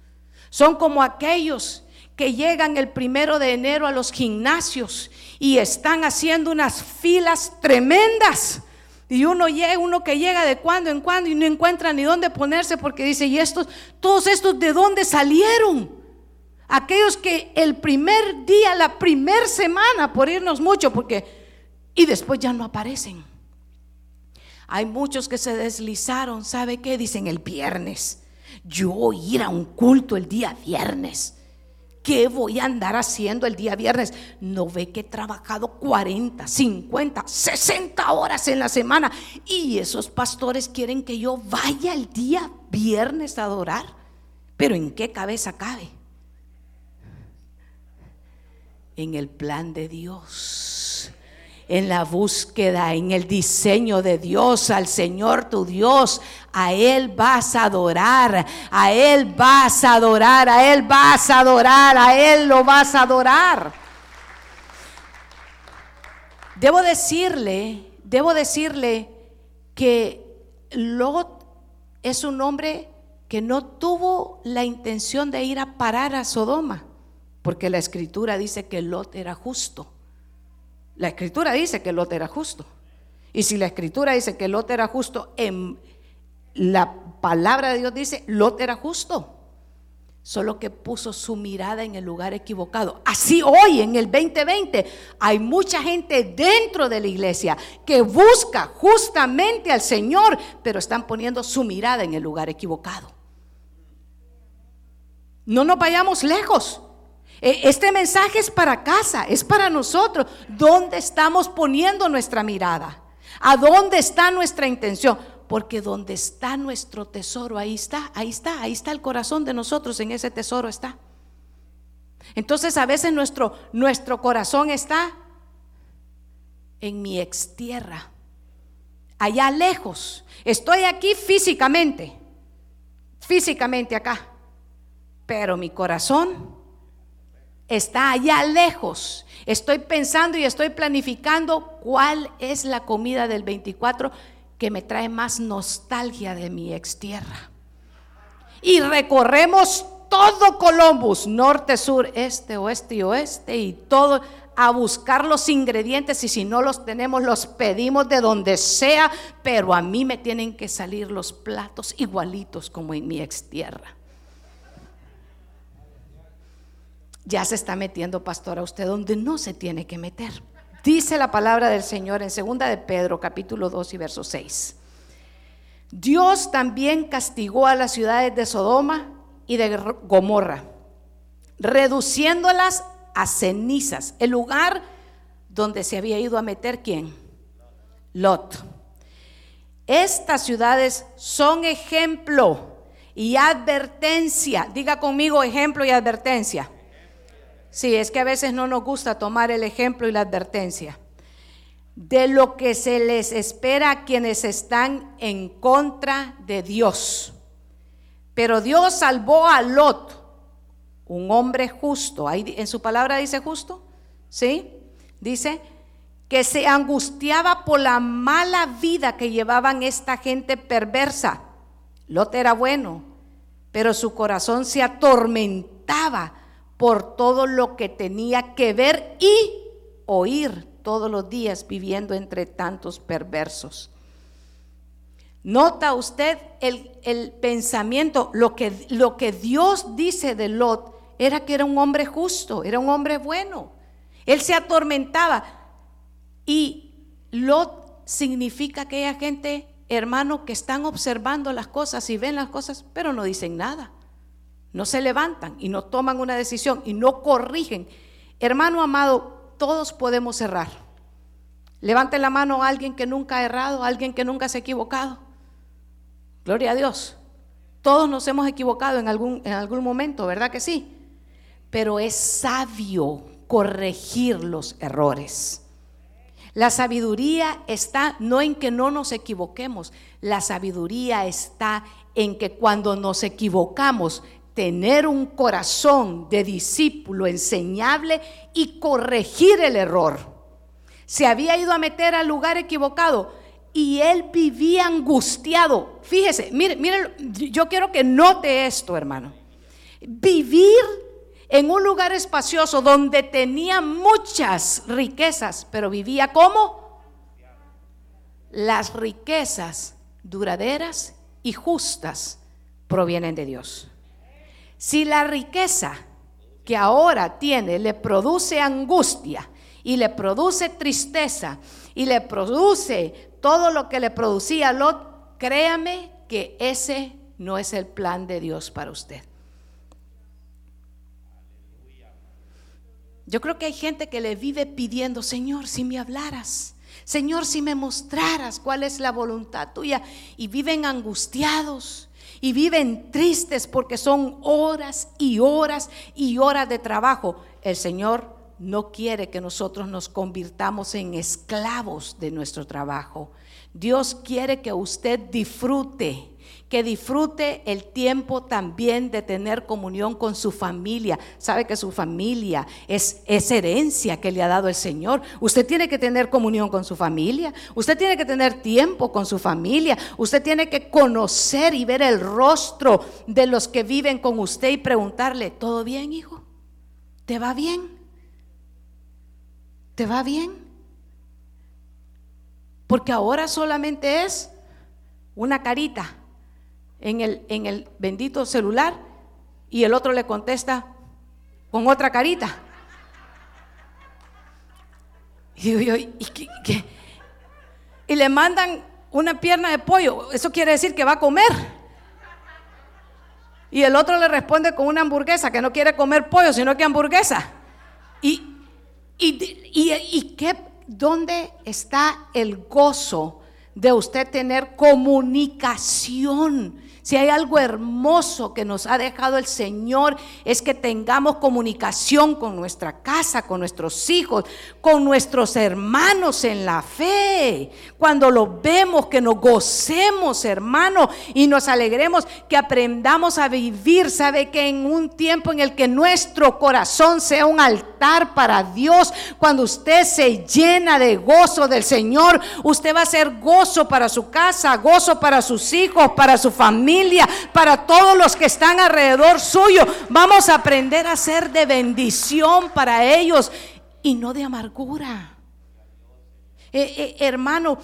Son como aquellos que llegan el primero de enero a los gimnasios y están haciendo unas filas tremendas. Y uno llega, uno que llega de cuando en cuando y no encuentra ni dónde ponerse porque dice, ¿y estos, todos estos de dónde salieron? Aquellos que el primer día, la primer semana, por irnos mucho, porque, y después ya no aparecen. Hay muchos que se deslizaron, ¿sabe qué? Dicen el viernes. Yo ir a un culto el día viernes. ¿Qué voy a andar haciendo el día viernes? No ve que he trabajado 40, 50, 60 horas en la semana y esos pastores quieren que yo vaya el día viernes a adorar. Pero ¿en qué cabeza cabe? En el plan de Dios en la búsqueda, en el diseño de Dios, al Señor tu Dios. A Él vas a adorar, a Él vas a adorar, a Él vas a adorar, a Él lo vas a adorar. Debo decirle, debo decirle que Lot es un hombre que no tuvo la intención de ir a parar a Sodoma, porque la escritura dice que Lot era justo. La escritura dice que Lot era justo. Y si la escritura dice que Lot era justo, en la palabra de Dios dice, Lot era justo. solo que puso su mirada en el lugar equivocado. Así hoy, en el 2020, hay mucha gente dentro de la iglesia que busca justamente al Señor, pero están poniendo su mirada en el lugar equivocado. No nos vayamos lejos. E, este mensaje es para casa, es para nosotros. ¿Dónde estamos poniendo nuestra mirada? ¿A dónde está nuestra intención? Porque donde está nuestro tesoro, ahí está, ahí está, ahí está el corazón de nosotros, en ese tesoro está. Entonces a veces nuestro, nuestro corazón está en mi extierra, allá lejos. Estoy aquí físicamente, físicamente acá, pero mi corazón está allá lejos. Estoy pensando y estoy planificando cuál es la comida del 24 que me trae más nostalgia de mi ex tierra. Y recorremos todo Columbus, norte, sur, este, oeste y oeste, y todo a buscar los ingredientes y si no los tenemos los pedimos de donde sea, pero a mí me tienen que salir los platos igualitos como en mi ex tierra. Ya se está metiendo, pastor, a usted donde no se tiene que meter. Dice la palabra del Señor en segunda de Pedro, capítulo 2 y verso 6. Dios también castigó a las ciudades de Sodoma y de Gomorra, reduciéndolas a cenizas, el lugar donde se había ido a meter quién? Lot. Estas ciudades son ejemplo y advertencia. Diga conmigo ejemplo y advertencia. Sí, es que a veces no nos gusta tomar el ejemplo y la advertencia de lo que se les espera a quienes están en contra de Dios. Pero Dios salvó a Lot, un hombre justo. Ahí en su palabra dice justo, ¿sí? Dice que se angustiaba por la mala vida que llevaban esta gente perversa. Lot era bueno, pero su corazón se atormentaba por todo lo que tenía que ver y oír todos los días viviendo entre tantos perversos. Nota usted el, pensamiento, lo que, Dios dice de Lot era que era un hombre justo, era un hombre bueno. Él se atormentaba. Y Lot significa aquella gente, hermano, que están observando las cosas y ven las cosas, pero no dicen nada no se levantan y no toman una decisión y no corrigen. Hermano amado, todos podemos errar. Levante la mano a alguien que nunca ha errado, a alguien que nunca se ha equivocado. Gloria a Dios. Todos nos hemos equivocado en algún, en algún momento, ¿verdad que sí? Pero es sabio corregir los errores. La sabiduría está no en que no nos equivoquemos, la sabiduría está en que cuando nos equivocamos tener un corazón de discípulo enseñable y corregir el error. Se había ido a meter al lugar equivocado y él vivía angustiado. Fíjese, mire, mire, yo quiero que note esto, hermano. Vivir en un lugar espacioso donde tenía muchas riquezas, pero vivía como las riquezas duraderas y justas provienen de Dios. Si la riqueza que ahora tiene le produce angustia y le produce tristeza y le produce todo lo que le producía Lot, créame que ese no es el plan de Dios para usted. Yo creo que hay gente que le vive pidiendo, Señor, si me hablaras, Señor, si me mostraras cuál es la voluntad tuya, y viven angustiados y viven tristes porque son horas y horas y horas de trabajo. El Señor no quiere que nosotros nos convirtamos en esclavos de nuestro trabajo. Dios quiere que usted disfrute que disfrute el tiempo también de tener comunión con su familia. Sabe que su familia es, es, herencia que le ha dado el Señor. Usted tiene que tener comunión con su familia. Usted tiene que tener tiempo con su familia. Usted tiene que conocer y ver el rostro de los que viven con usted y preguntarle, ¿todo bien, hijo? ¿Te va bien? ¿Te va bien? Porque ahora solamente es una carita en el, en el bendito celular Y el otro le contesta con otra carita. Y digo yo, ¿y, qué, y le mandan una pierna de pollo. Eso quiere decir que va a comer. Y el otro le responde con una hamburguesa, que no quiere comer pollo, sino que hamburguesa. Y, y, y, y qué, ¿dónde está el gozo de usted tener comunicación? Si hay algo hermoso que nos ha dejado el Señor es que tengamos comunicación con nuestra casa, con nuestros hijos, con nuestros hermanos en la fe. Cuando lo vemos, que nos gocemos, hermano, y nos alegremos, que aprendamos a vivir. Sabe que en un tiempo en el que nuestro corazón sea un altar para Dios, cuando usted se llena de gozo del Señor, usted va a ser gozo para su casa, gozo para sus hijos, para su familia para todos los que están alrededor suyo. Vamos a aprender a ser de bendición para ellos y no de amargura. Eh, eh, hermano,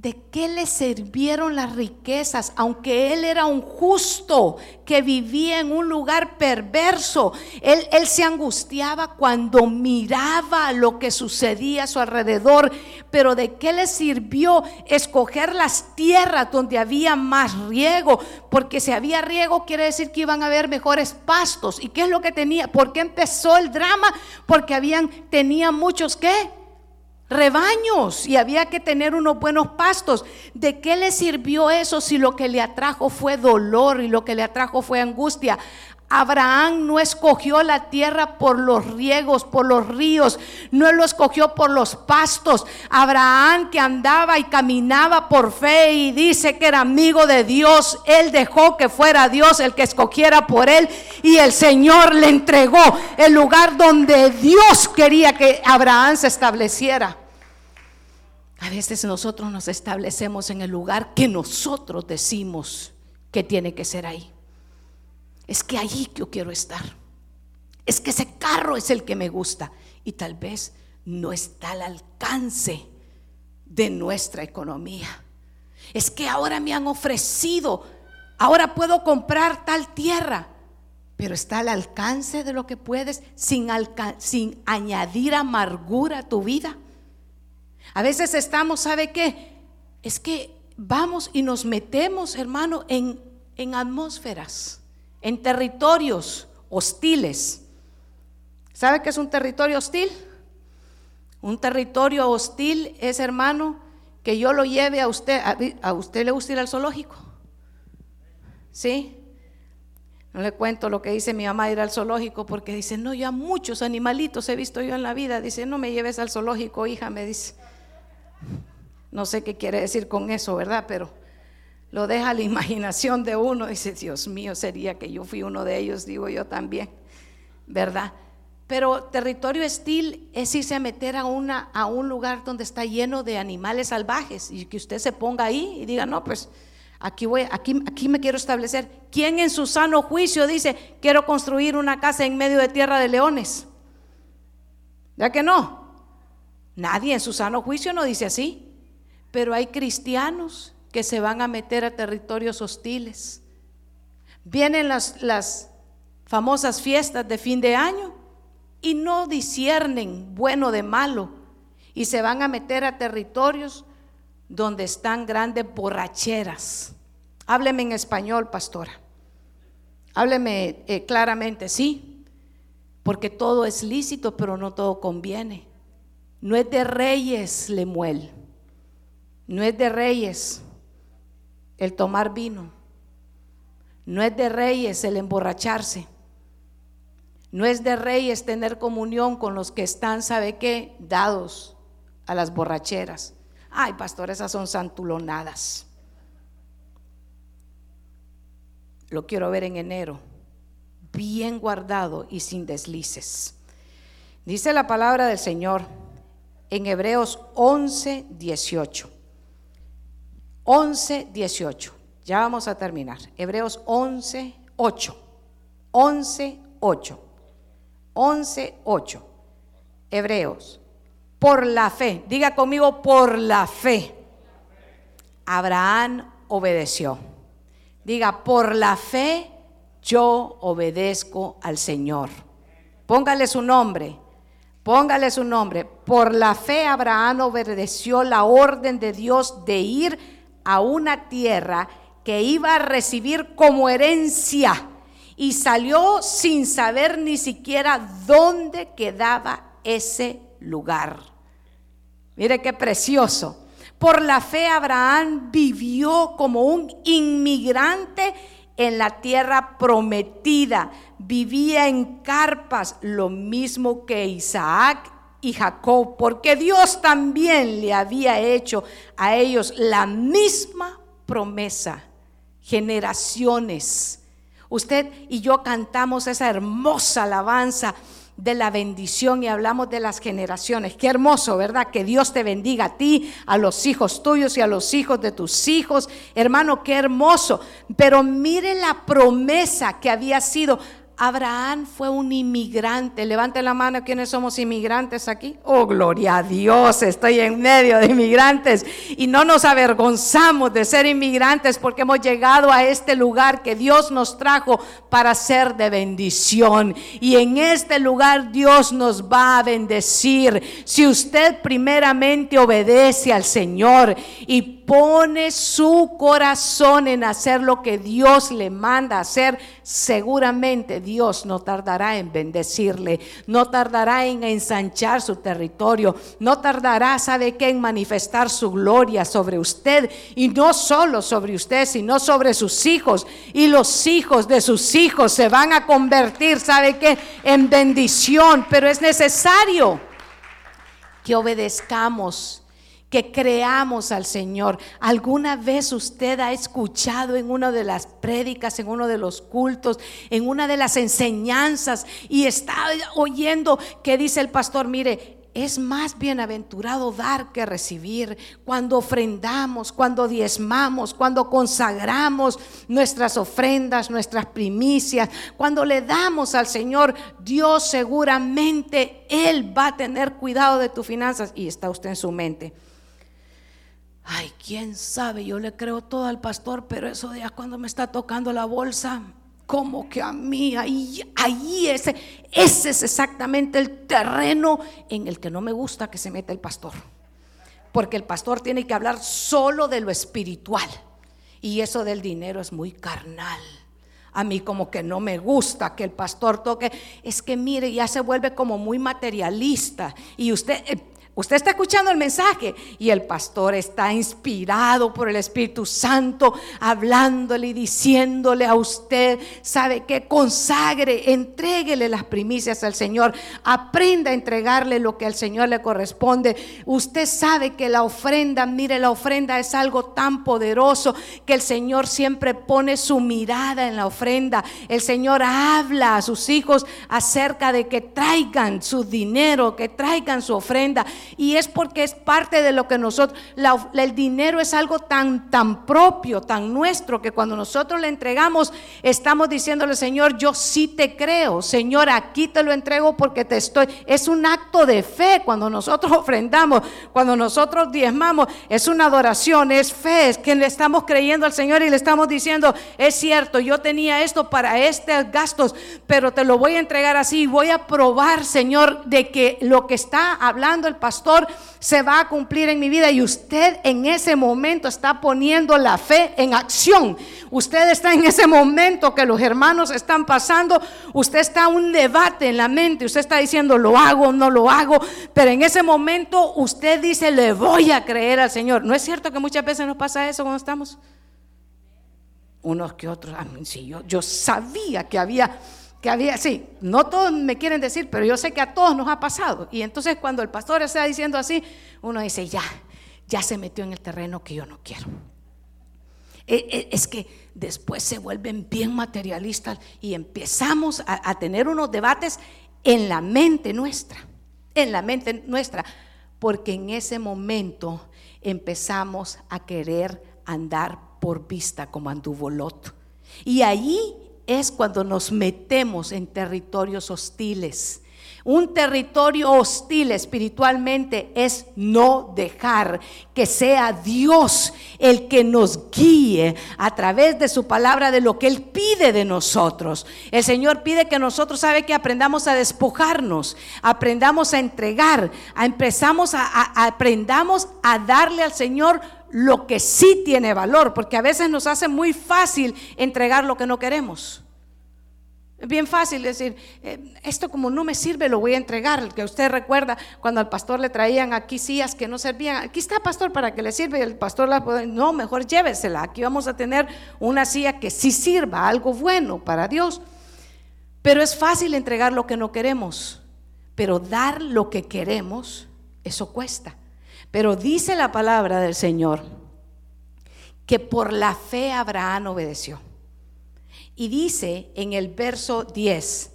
¿De qué le sirvieron las riquezas? Aunque él era un justo que vivía en un lugar perverso, él, él, se angustiaba cuando miraba lo que sucedía a su alrededor. Pero ¿de qué le sirvió escoger las tierras donde había más riego? Porque si había riego quiere decir que iban a haber mejores pastos. ¿Y qué es lo que tenía? ¿Por qué empezó el drama? Porque habían, tenía muchos qué? Rebaños y había que tener unos buenos pastos. ¿De qué le sirvió eso si lo que le atrajo fue dolor y lo que le atrajo fue angustia? Abraham no escogió la tierra por los riegos, por los ríos, no lo escogió por los pastos. Abraham que andaba y caminaba por fe y dice que era amigo de Dios, él dejó que fuera Dios el que escogiera por él y el Señor le entregó el lugar donde Dios quería que Abraham se estableciera. A veces nosotros nos establecemos en el lugar que nosotros decimos que tiene que ser ahí. Es que allí yo quiero estar. Es que ese carro es el que me gusta. Y tal vez no está al alcance de nuestra economía. Es que ahora me han ofrecido, ahora puedo comprar tal tierra, pero está al alcance de lo que puedes sin, sin añadir amargura a tu vida. A veces estamos, ¿sabe qué? Es que vamos y nos metemos, hermano, en, en atmósferas, en territorios hostiles. ¿Sabe qué es un territorio hostil? Un territorio hostil es, hermano, que yo lo lleve a usted. ¿A, usted le gusta ir al zoológico? ¿Sí? No le cuento lo que dice mi mamá ir al zoológico porque dice, no, ya muchos animalitos he visto yo en la vida. Dice, no me lleves al zoológico, hija, me dice. No sé qué quiere decir con eso, ¿verdad? Pero lo deja la imaginación de uno. Dice, Dios mío, sería que yo fui uno de ellos, digo yo también, ¿verdad? Pero territorio hostil es irse a meter a, una, a un lugar donde está lleno de animales salvajes y que usted se ponga ahí y diga, no, pues aquí, voy, aquí, aquí me quiero establecer. ¿Quién en su sano juicio dice, quiero construir una casa en medio de tierra de leones? ¿Ya que no? Nadie en su sano juicio no dice así. Pero hay cristianos que se van a meter a territorios hostiles. Vienen las, las famosas fiestas de fin de año y no disciernen bueno de malo y se van a meter a territorios donde están grandes borracheras. Hábleme en español, pastora. Hábleme eh, claramente, sí, porque todo es lícito, pero no todo conviene. No es de reyes, Lemuel. No es de reyes el tomar vino. No es de reyes el emborracharse. No es de reyes tener comunión con los que están, ¿sabe qué? Dados a las borracheras. Ay, pastor, esas son santulonadas. Lo quiero ver en enero, bien guardado y sin deslices. Dice la palabra del Señor en Hebreos 11, 18. 11, 18. Ya vamos a terminar. Hebreos 11, 8. 11, 8. 11, 8. Hebreos. Por la fe. Diga conmigo, por la fe. Abraham obedeció. Diga, por la fe yo obedezco al Señor. Póngale su nombre, póngale su nombre. Por la fe Abraham obedeció la orden de Dios de ir a una tierra que iba a recibir como herencia y salió sin saber ni siquiera dónde quedaba ese lugar. Mire qué precioso. Por la fe Abraham vivió como un inmigrante en la tierra prometida. Vivía en carpas, lo mismo que Isaac y Jacob, porque Dios también le había hecho a ellos la misma promesa. Generaciones. Usted y yo cantamos esa hermosa alabanza de la bendición y hablamos de las generaciones. Qué hermoso, ¿verdad? Que Dios te bendiga a ti, a los hijos tuyos y a los hijos de tus hijos. Hermano, qué hermoso. Pero mire la promesa que había sido Abraham fue un inmigrante. Levante la mano quienes somos inmigrantes aquí. Oh, gloria a Dios, estoy en medio de inmigrantes y no nos avergonzamos de ser inmigrantes porque hemos llegado a este lugar que Dios nos trajo para ser de bendición. Y en este lugar Dios nos va a bendecir. Si usted primeramente obedece al Señor y pone su corazón en hacer lo que Dios le manda hacer, seguramente Dios no tardará en bendecirle, no tardará en ensanchar su territorio, no tardará, ¿sabe qué?, en manifestar su gloria sobre usted y no solo sobre usted, sino sobre sus hijos y los hijos de sus hijos se van a convertir, ¿sabe qué?, en bendición, pero es necesario que obedezcamos que creamos al Señor. ¿Alguna vez usted ha escuchado en una de las prédicas, en uno de los cultos, en una de las enseñanzas y está oyendo que dice el pastor, mire, es más bienaventurado dar que recibir. Cuando ofrendamos, cuando diezmamos, cuando consagramos nuestras ofrendas, nuestras primicias, cuando le damos al Señor, Dios seguramente Él va a tener cuidado de tus finanzas y está usted en su mente. Quién sabe, yo le creo todo al pastor, pero eso de cuando me está tocando la bolsa, como que a mí, ahí, ahí ese, ese es exactamente el terreno en el que no me gusta que se meta el pastor. Porque el pastor tiene que hablar solo de lo espiritual. Y eso del dinero es muy carnal. A mí como que no me gusta que el pastor toque. Es que mire, ya se vuelve como muy materialista. Y usted, eh, Usted está escuchando el mensaje y el pastor está inspirado por el Espíritu Santo, hablándole y diciéndole a usted, sabe que consagre, entréguele las primicias al Señor, aprenda a entregarle lo que al Señor le corresponde. Usted sabe que la ofrenda, mire, la ofrenda es algo tan poderoso que el Señor siempre pone su mirada en la ofrenda. El Señor habla a sus hijos acerca de que traigan su dinero, que traigan su ofrenda y es porque es parte de lo que nosotros, el dinero es algo tan, tan propio, tan nuestro, que cuando nosotros le entregamos, estamos diciéndole, Señor, yo sí te creo, Señor, aquí te lo entrego porque te estoy, es un acto de fe cuando nosotros ofrendamos, cuando nosotros diezmamos, es una adoración, es fe, es que le estamos creyendo al Señor y le estamos diciendo, es cierto, yo tenía esto para estos gastos, pero te lo voy a entregar así, voy a probar, Señor, de que lo que está hablando el pastor, se va a cumplir en mi vida y usted en ese momento está poniendo la fe en acción. Usted está en ese momento que los hermanos están pasando, usted está un debate en la mente, usted está diciendo, lo hago, no lo hago, pero en ese momento usted dice, le voy a creer al Señor. ¿No es cierto que muchas veces nos pasa eso cuando estamos? Unos que otros, a mí, sí, yo, yo sabía que había que había, sí, no todos me quieren decir, pero yo sé que a todos nos ha pasado. Y entonces cuando el pastor está diciendo así, uno dice, ya, ya se metió en el terreno que yo no quiero. E, e, es que después se vuelven bien materialistas y empezamos a, tener unos debates en la mente nuestra, en la mente nuestra, porque en ese momento empezamos a querer andar por vista como anduvo Lot. Y ahí es cuando nos metemos en territorios hostiles. Un territorio hostil espiritualmente es no dejar que sea Dios el que nos guíe a través de su palabra de lo que Él pide de nosotros. El Señor pide que nosotros, sabe que aprendamos a despojarnos, aprendamos a entregar, a empezamos a, a aprendamos a darle al Señor lo que sí tiene valor, porque a veces nos hace muy fácil entregar lo que no queremos. Es bien fácil decir, eh, esto como no me sirve, lo voy a entregar. Que usted recuerda cuando al pastor le traían aquí sillas que no servían. Aquí está, pastor, para que le sirva. Y el pastor la no, mejor llévesela. Aquí vamos a tener una silla que sí sirva, algo bueno para Dios. Pero es fácil entregar lo que no queremos. Pero dar lo que queremos, eso cuesta. Pero dice la palabra del Señor que por la fe Abraham obedeció. Y dice en el verso 10,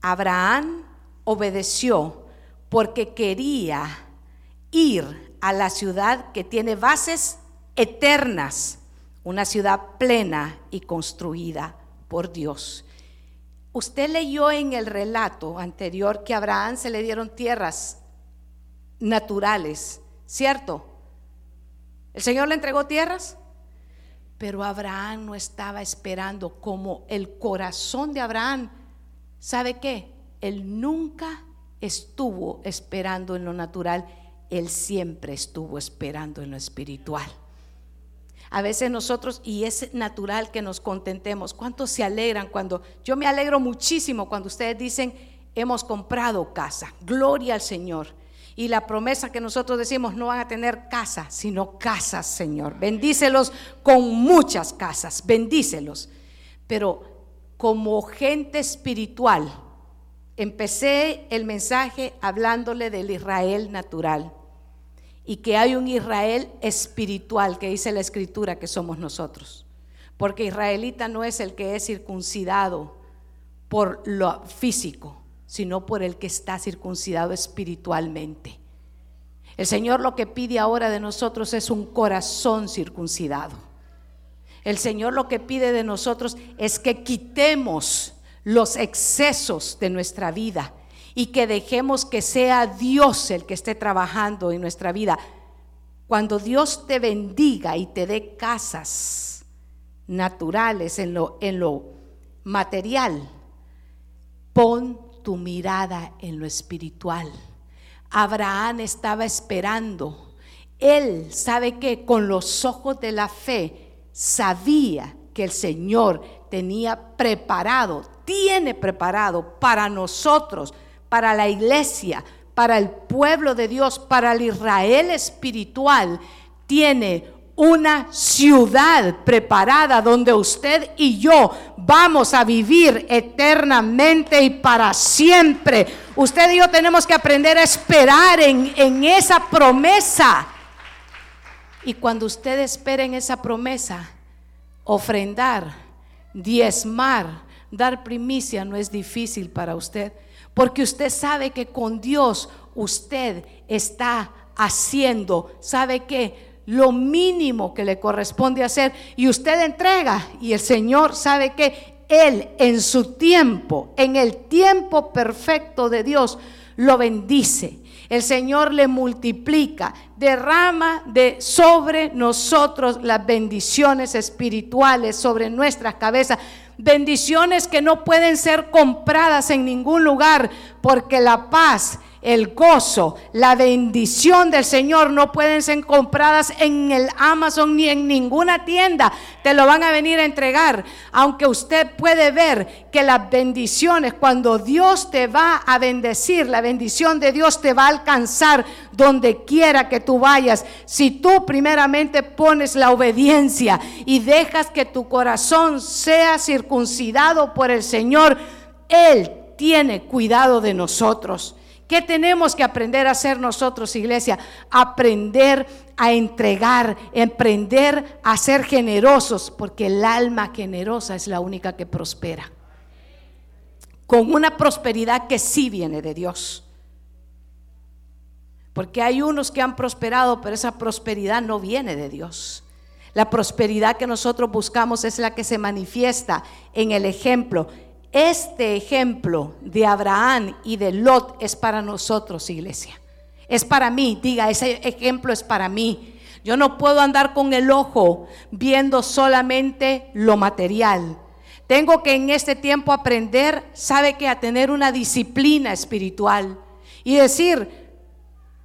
Abraham obedeció porque quería ir a la ciudad que tiene bases eternas, una ciudad plena y construida por Dios. Usted leyó en el relato anterior que a Abraham se le dieron tierras naturales, ¿cierto? ¿El Señor le entregó tierras? Pero Abraham no estaba esperando como el corazón de Abraham. ¿Sabe qué? Él nunca estuvo esperando en lo natural, él siempre estuvo esperando en lo espiritual. A veces nosotros, y es natural que nos contentemos, ¿cuántos se alegran cuando, yo me alegro muchísimo cuando ustedes dicen, hemos comprado casa, gloria al Señor. Y la promesa que nosotros decimos, no van a tener casa, sino casas, Señor. Bendícelos con muchas casas, bendícelos. Pero como gente espiritual, empecé el mensaje hablándole del Israel natural y que hay un Israel espiritual que dice la escritura que somos nosotros. Porque israelita no es el que es circuncidado por lo físico, sino por el que está circuncidado espiritualmente. El Señor lo que pide ahora de nosotros es un corazón circuncidado. El Señor lo que pide de nosotros es que quitemos los excesos de nuestra vida y que dejemos que sea Dios el que esté trabajando en nuestra vida. Cuando Dios te bendiga y te dé casas naturales en lo, en lo material, pon tu mirada en lo espiritual. Abraham estaba esperando. Él sabe que con los ojos de la fe sabía que el Señor tenía preparado, tiene preparado para nosotros, para la iglesia, para el pueblo de Dios, para el Israel espiritual, tiene una ciudad preparada donde usted y yo vamos a vivir eternamente y para siempre. Usted y yo tenemos que aprender a esperar en, en esa promesa. Y cuando usted espera en esa promesa, ofrendar, diezmar, dar primicia no es difícil para usted, porque usted sabe que con Dios usted está haciendo, ¿sabe qué? Lo mínimo que le corresponde hacer y usted entrega y el Señor sabe que Él en su tiempo, en el tiempo perfecto de Dios, lo bendice. El Señor le multiplica, derrama de sobre nosotros las bendiciones espirituales sobre nuestras cabezas, bendiciones que no pueden ser compradas en ningún lugar, porque la paz el gozo, la bendición del Señor no pueden ser compradas en el Amazon ni en ninguna tienda. Te lo van a venir a entregar. Aunque usted puede ver que las bendiciones, cuando Dios te va a bendecir, la bendición de Dios te va a alcanzar donde quiera que tú vayas. Si tú primeramente pones la obediencia y dejas que tu corazón sea circuncidado por el Señor, Él tiene cuidado de nosotros. ¿Qué tenemos que aprender a hacer nosotros, iglesia? Aprender a entregar, aprender a ser generosos, porque el alma generosa es la única que prospera. Con una prosperidad que sí viene de Dios. Porque hay unos que han prosperado, pero esa prosperidad no viene de Dios. La prosperidad que nosotros buscamos es la que se manifiesta en el ejemplo Este ejemplo de Abraham y de Lot es para nosotros, iglesia. Es para mí, diga, ese ejemplo es para mí. Yo no puedo andar con el ojo viendo solamente lo material. Tengo que en este tiempo aprender, sabe que a tener una disciplina espiritual y decir,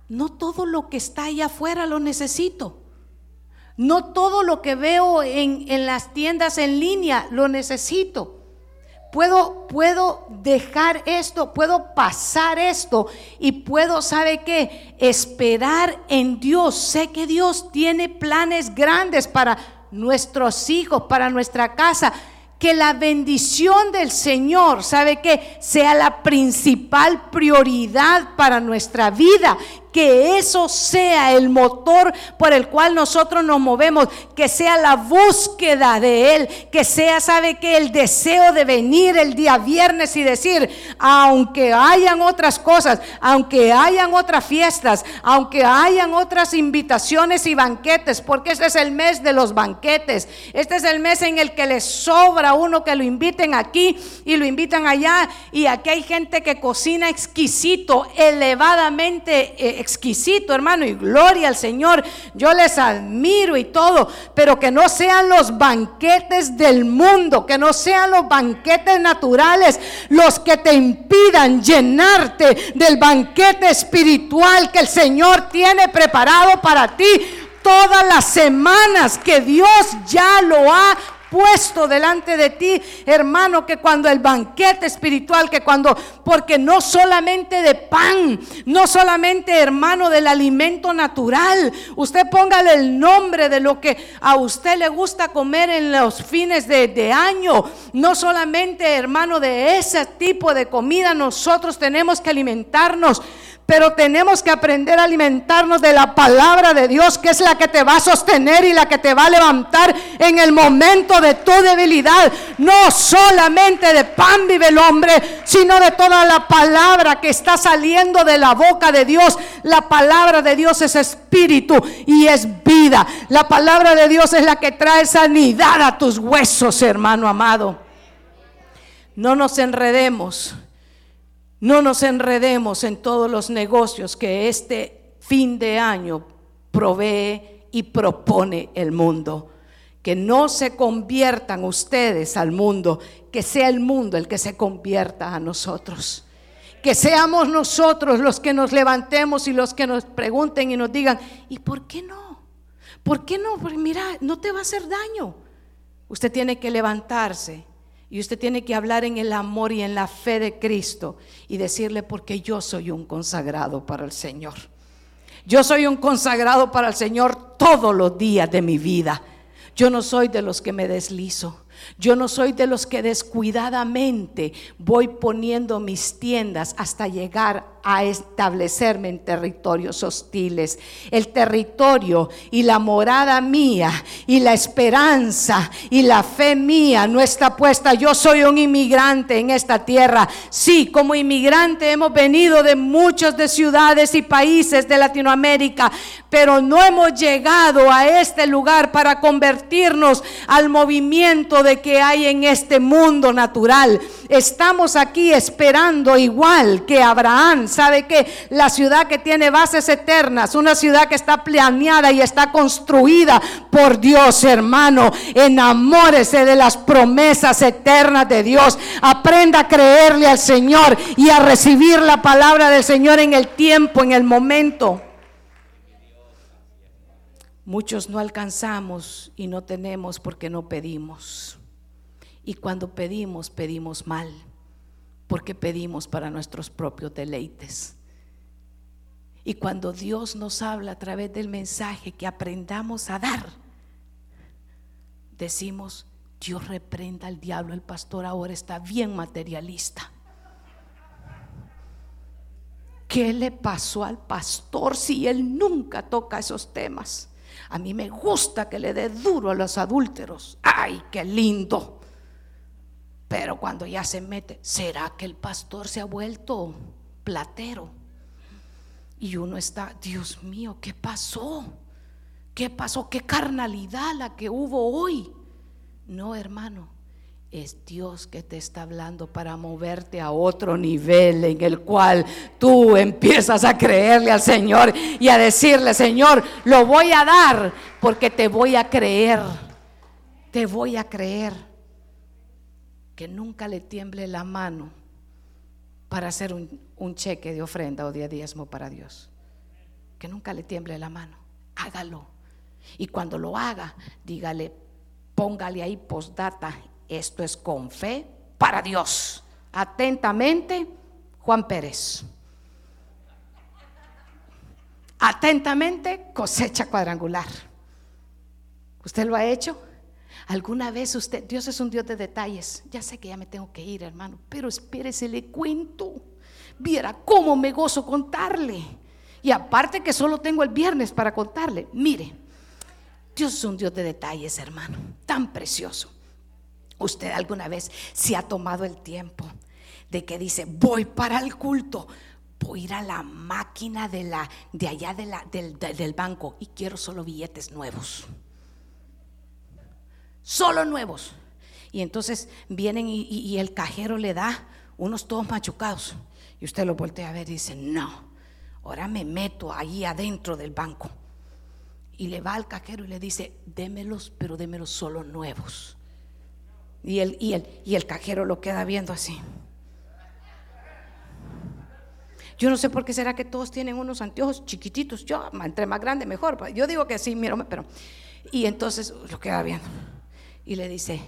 no todo lo que está allá afuera lo necesito. No todo lo que veo en, en las tiendas en línea lo necesito. Puedo, puedo dejar esto, puedo pasar esto y puedo, ¿sabe qué? Esperar en Dios. Sé que Dios tiene planes grandes para nuestros hijos, para nuestra casa. Que la bendición del Señor, ¿sabe qué? Sea la principal prioridad para nuestra vida que eso sea el motor por el cual nosotros nos movemos, que sea la búsqueda de Él, que sea, sabe que el deseo de venir el día viernes y decir, aunque hayan otras cosas, aunque hayan otras fiestas, aunque hayan otras invitaciones y banquetes, porque este es el mes de los banquetes, este es el mes en el que le sobra uno que lo inviten aquí y lo invitan allá, y aquí hay gente que cocina exquisito, elevadamente. Eh, exquisito, hermano, y gloria al Señor. Yo les admiro y todo, pero que no sean los banquetes del mundo, que no sean los banquetes naturales los que te impidan llenarte del banquete espiritual que el Señor tiene preparado para ti todas las semanas que Dios ya lo ha puesto delante de ti, hermano, que cuando el banquete espiritual, que cuando, porque no solamente de pan, no solamente, hermano, del alimento natural, usted póngale el nombre de lo que a usted le gusta comer en los fines de, año, no solamente, hermano, de ese tipo de comida, nosotros tenemos que alimentarnos pero tenemos que aprender a alimentarnos de la palabra de Dios, que es la que te va a sostener y la que te va a levantar en el momento de tu debilidad. No solamente de pan vive el hombre, sino de toda la palabra que está saliendo de la boca de Dios. La palabra de Dios es espíritu y es vida. La palabra de Dios es la que trae sanidad a tus huesos, hermano amado. No nos enredemos no nos enredemos en todos los negocios que este fin de año provee y propone el mundo. Que no se conviertan ustedes al mundo, que sea el mundo el que se convierta a nosotros. Que seamos nosotros los que nos levantemos y los que nos pregunten y nos digan, ¿y por qué no? ¿Por qué no? Porque mira, no te va a hacer daño. Usted tiene que levantarse y usted tiene que hablar en el amor y en la fe de Cristo y decirle porque yo soy un consagrado para el Señor. Yo soy un consagrado para el Señor todos los días de mi vida. Yo no soy de los que me deslizo. Yo no soy de los que descuidadamente voy poniendo mis tiendas hasta llegar a establecerme en territorios hostiles. El territorio y la morada mía y la esperanza y la fe mía no está puesta. Yo soy un inmigrante en esta tierra. Sí, como inmigrante hemos venido de muchas de ciudades y países de Latinoamérica, pero no hemos llegado a este lugar para convertirnos al movimiento de que hay en este mundo natural. Estamos aquí esperando igual que Abraham ¿Sabe que La ciudad que tiene bases eternas, una ciudad que está planeada y está construida por Dios, hermano. Enamórese de las promesas eternas de Dios. Aprenda a creerle al Señor y a recibir la palabra del Señor en el tiempo, en el momento. Muchos no alcanzamos y no tenemos porque no pedimos. Y cuando pedimos, pedimos mal porque pedimos para nuestros propios deleites. Y cuando Dios nos habla a través del mensaje que aprendamos a dar, decimos, Dios reprenda al diablo, el pastor ahora está bien materialista. ¿Qué le pasó al pastor si él nunca toca esos temas? A mí me gusta que le dé duro a los adúlteros. ¡Ay, qué lindo! Pero cuando ya se mete, ¿será que el pastor se ha vuelto platero? Y uno está, Dios mío, ¿qué pasó? ¿Qué pasó? ¿Qué carnalidad la que hubo hoy? No, hermano, es Dios que te está hablando para moverte a otro nivel en el cual tú empiezas a creerle al Señor y a decirle, Señor, lo voy a dar porque te voy a creer, te voy a creer. Que nunca le tiemble la mano para hacer un, cheque de ofrenda o de diezmo para Dios. Que nunca le tiemble la mano, hágalo. Y cuando lo haga, dígale, póngale ahí postdata esto es con fe para Dios. Atentamente, Juan Pérez. Atentamente, cosecha cuadrangular. ¿Usted lo ha hecho? ¿Alguna vez usted, Dios es un Dios de detalles? Ya sé que ya me tengo que ir, hermano, pero espérese, le cuento. Viera cómo me gozo contarle. Y aparte que solo tengo el viernes para contarle. Mire, Dios es un Dios de detalles, hermano, tan precioso. ¿Usted alguna vez se ha tomado el tiempo de que dice, voy para el culto, voy a ir a la máquina de, la, de allá de la, del, banco y quiero solo billetes nuevos? Solo nuevos. Y entonces vienen y, el cajero le da unos todos machucados. Y usted lo voltea a ver y dice, no, ahora me meto ahí adentro del banco. Y le va al cajero y le dice, démelos, pero démelos solo nuevos. Y el, y, el, y el cajero lo queda viendo así. Yo no sé por qué será que todos tienen unos anteojos chiquititos. Yo, entre más grande, mejor. Yo digo que sí, mira, pero. Y entonces lo queda viendo. Y le dice,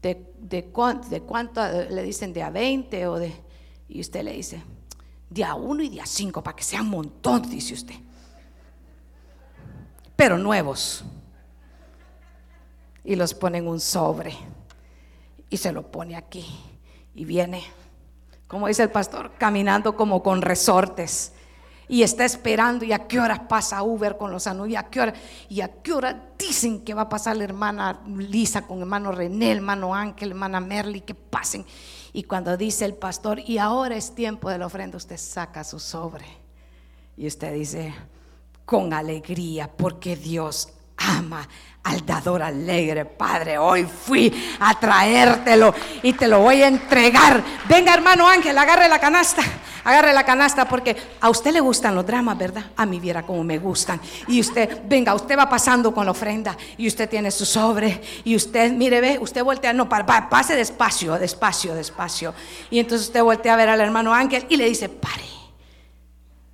¿de, de cuánto le dicen? ¿De a 20 o de.? Y usted le dice, de a uno y de a cinco, para que sea un montón, dice usted. Pero nuevos y los pone en un sobre y se lo pone aquí y viene, como dice el pastor, caminando como con resortes y está esperando y a qué hora pasa Uber con los anuncios y a qué hora y a qué hora dicen que va a pasar la hermana Lisa con hermano René, hermano Ángel, hermana Merly, que pasen. Y cuando dice el pastor, y ahora es tiempo de la ofrenda, usted saca su sobre y usted dice, con alegría, porque Dios ama al dador alegre. Padre, hoy fui a traértelo y te lo voy a entregar. Venga, hermano Ángel, agarre la canasta. Agarre la canasta porque a usted le gustan los dramas, ¿verdad? A mí viera como me gustan. Y usted, venga, usted va pasando con la ofrenda y usted tiene su sobre y usted, mire, ve, usted voltea, no, pase despacio, despacio, despacio. Y entonces usted voltea a ver al hermano Ángel y le dice, pare.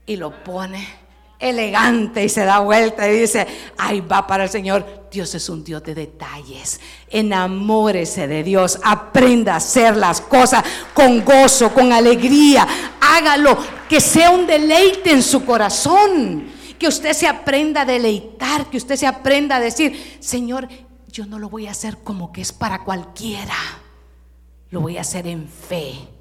Y lo pone elegante y se da vuelta y dice, ahí va para el Señor. Dios es un Dios de detalles. Enamórese de Dios. Aprenda a hacer las cosas con gozo, con alegría. Hágalo, que sea un deleite en su corazón. Que usted se aprenda a deleitar, que usted se aprenda a decir, Señor, yo no lo voy a hacer como que es para cualquiera. Lo voy a hacer en fe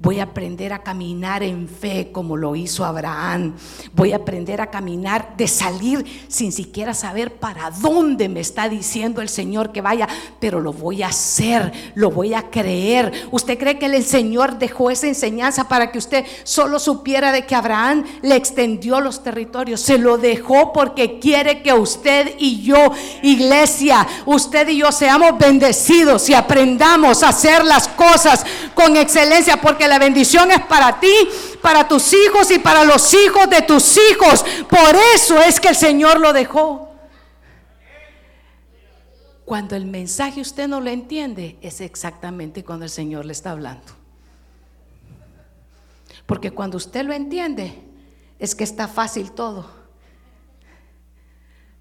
Voy a aprender a caminar en fe como lo hizo Abraham. Voy a aprender a caminar de salir sin siquiera saber para dónde me está diciendo el Señor que vaya, pero lo voy a hacer, lo voy a creer. ¿Usted cree que el Señor dejó esa enseñanza para que usted solo supiera de que Abraham le extendió los territorios? Se lo dejó porque quiere que usted y yo, iglesia, usted y yo seamos bendecidos y aprendamos a hacer las cosas con excelencia porque la bendición es para ti, para tus hijos y para los hijos de tus hijos. Por eso es que el Señor lo dejó. Cuando el mensaje usted no lo entiende, es exactamente cuando el Señor le está hablando. Porque cuando usted lo entiende, es que está fácil todo.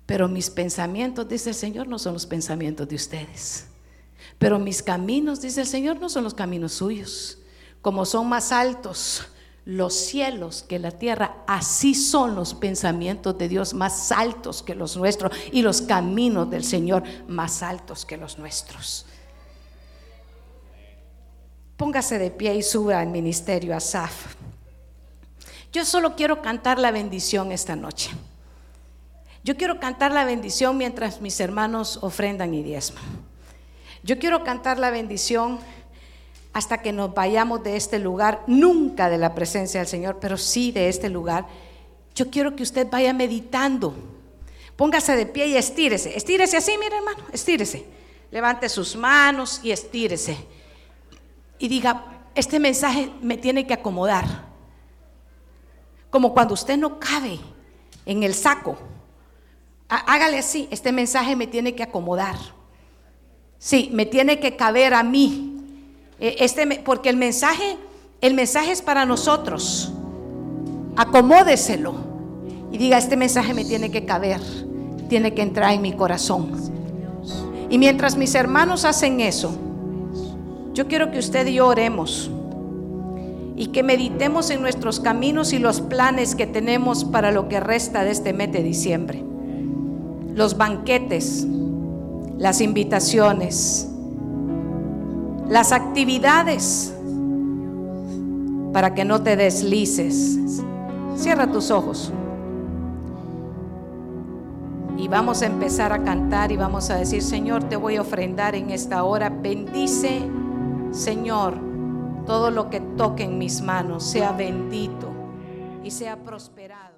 Pero mis pensamientos, dice el Señor, no son los pensamientos de ustedes. Pero mis caminos, dice el Señor, no son los caminos suyos como son más altos los cielos que la tierra, así son los pensamientos de Dios más altos que los nuestros y los caminos del Señor más altos que los nuestros. Póngase de pie y suba al ministerio Asaf. Yo solo quiero cantar la bendición esta noche. Yo quiero cantar la bendición mientras mis hermanos ofrendan y diezman. Yo quiero cantar la bendición hasta que nos vayamos de este lugar, nunca de la presencia del Señor, pero sí de este lugar, yo quiero que usted vaya meditando. Póngase de pie y estírese. Estírese así, mire hermano, estírese. Levante sus manos y estírese. Y diga, este mensaje me tiene que acomodar. Como cuando usted no cabe en el saco. Hágale así, este mensaje me tiene que acomodar. Sí, me tiene que caber a mí. E, este, porque el mensaje, el mensaje es para nosotros. Acomódeselo y diga, este mensaje me tiene que caber, tiene que entrar en mi corazón. Y mientras mis hermanos hacen eso, yo quiero que usted y yo oremos y que meditemos en nuestros caminos y los planes que tenemos para lo que resta de este mes de diciembre. Los banquetes, las invitaciones, las actividades para que no te deslices. Cierra tus ojos. Y vamos a empezar a cantar y vamos a decir, Señor, te voy a ofrendar en esta hora. Bendice, Señor, todo lo que toque en mis manos, sea bendito y sea prosperado.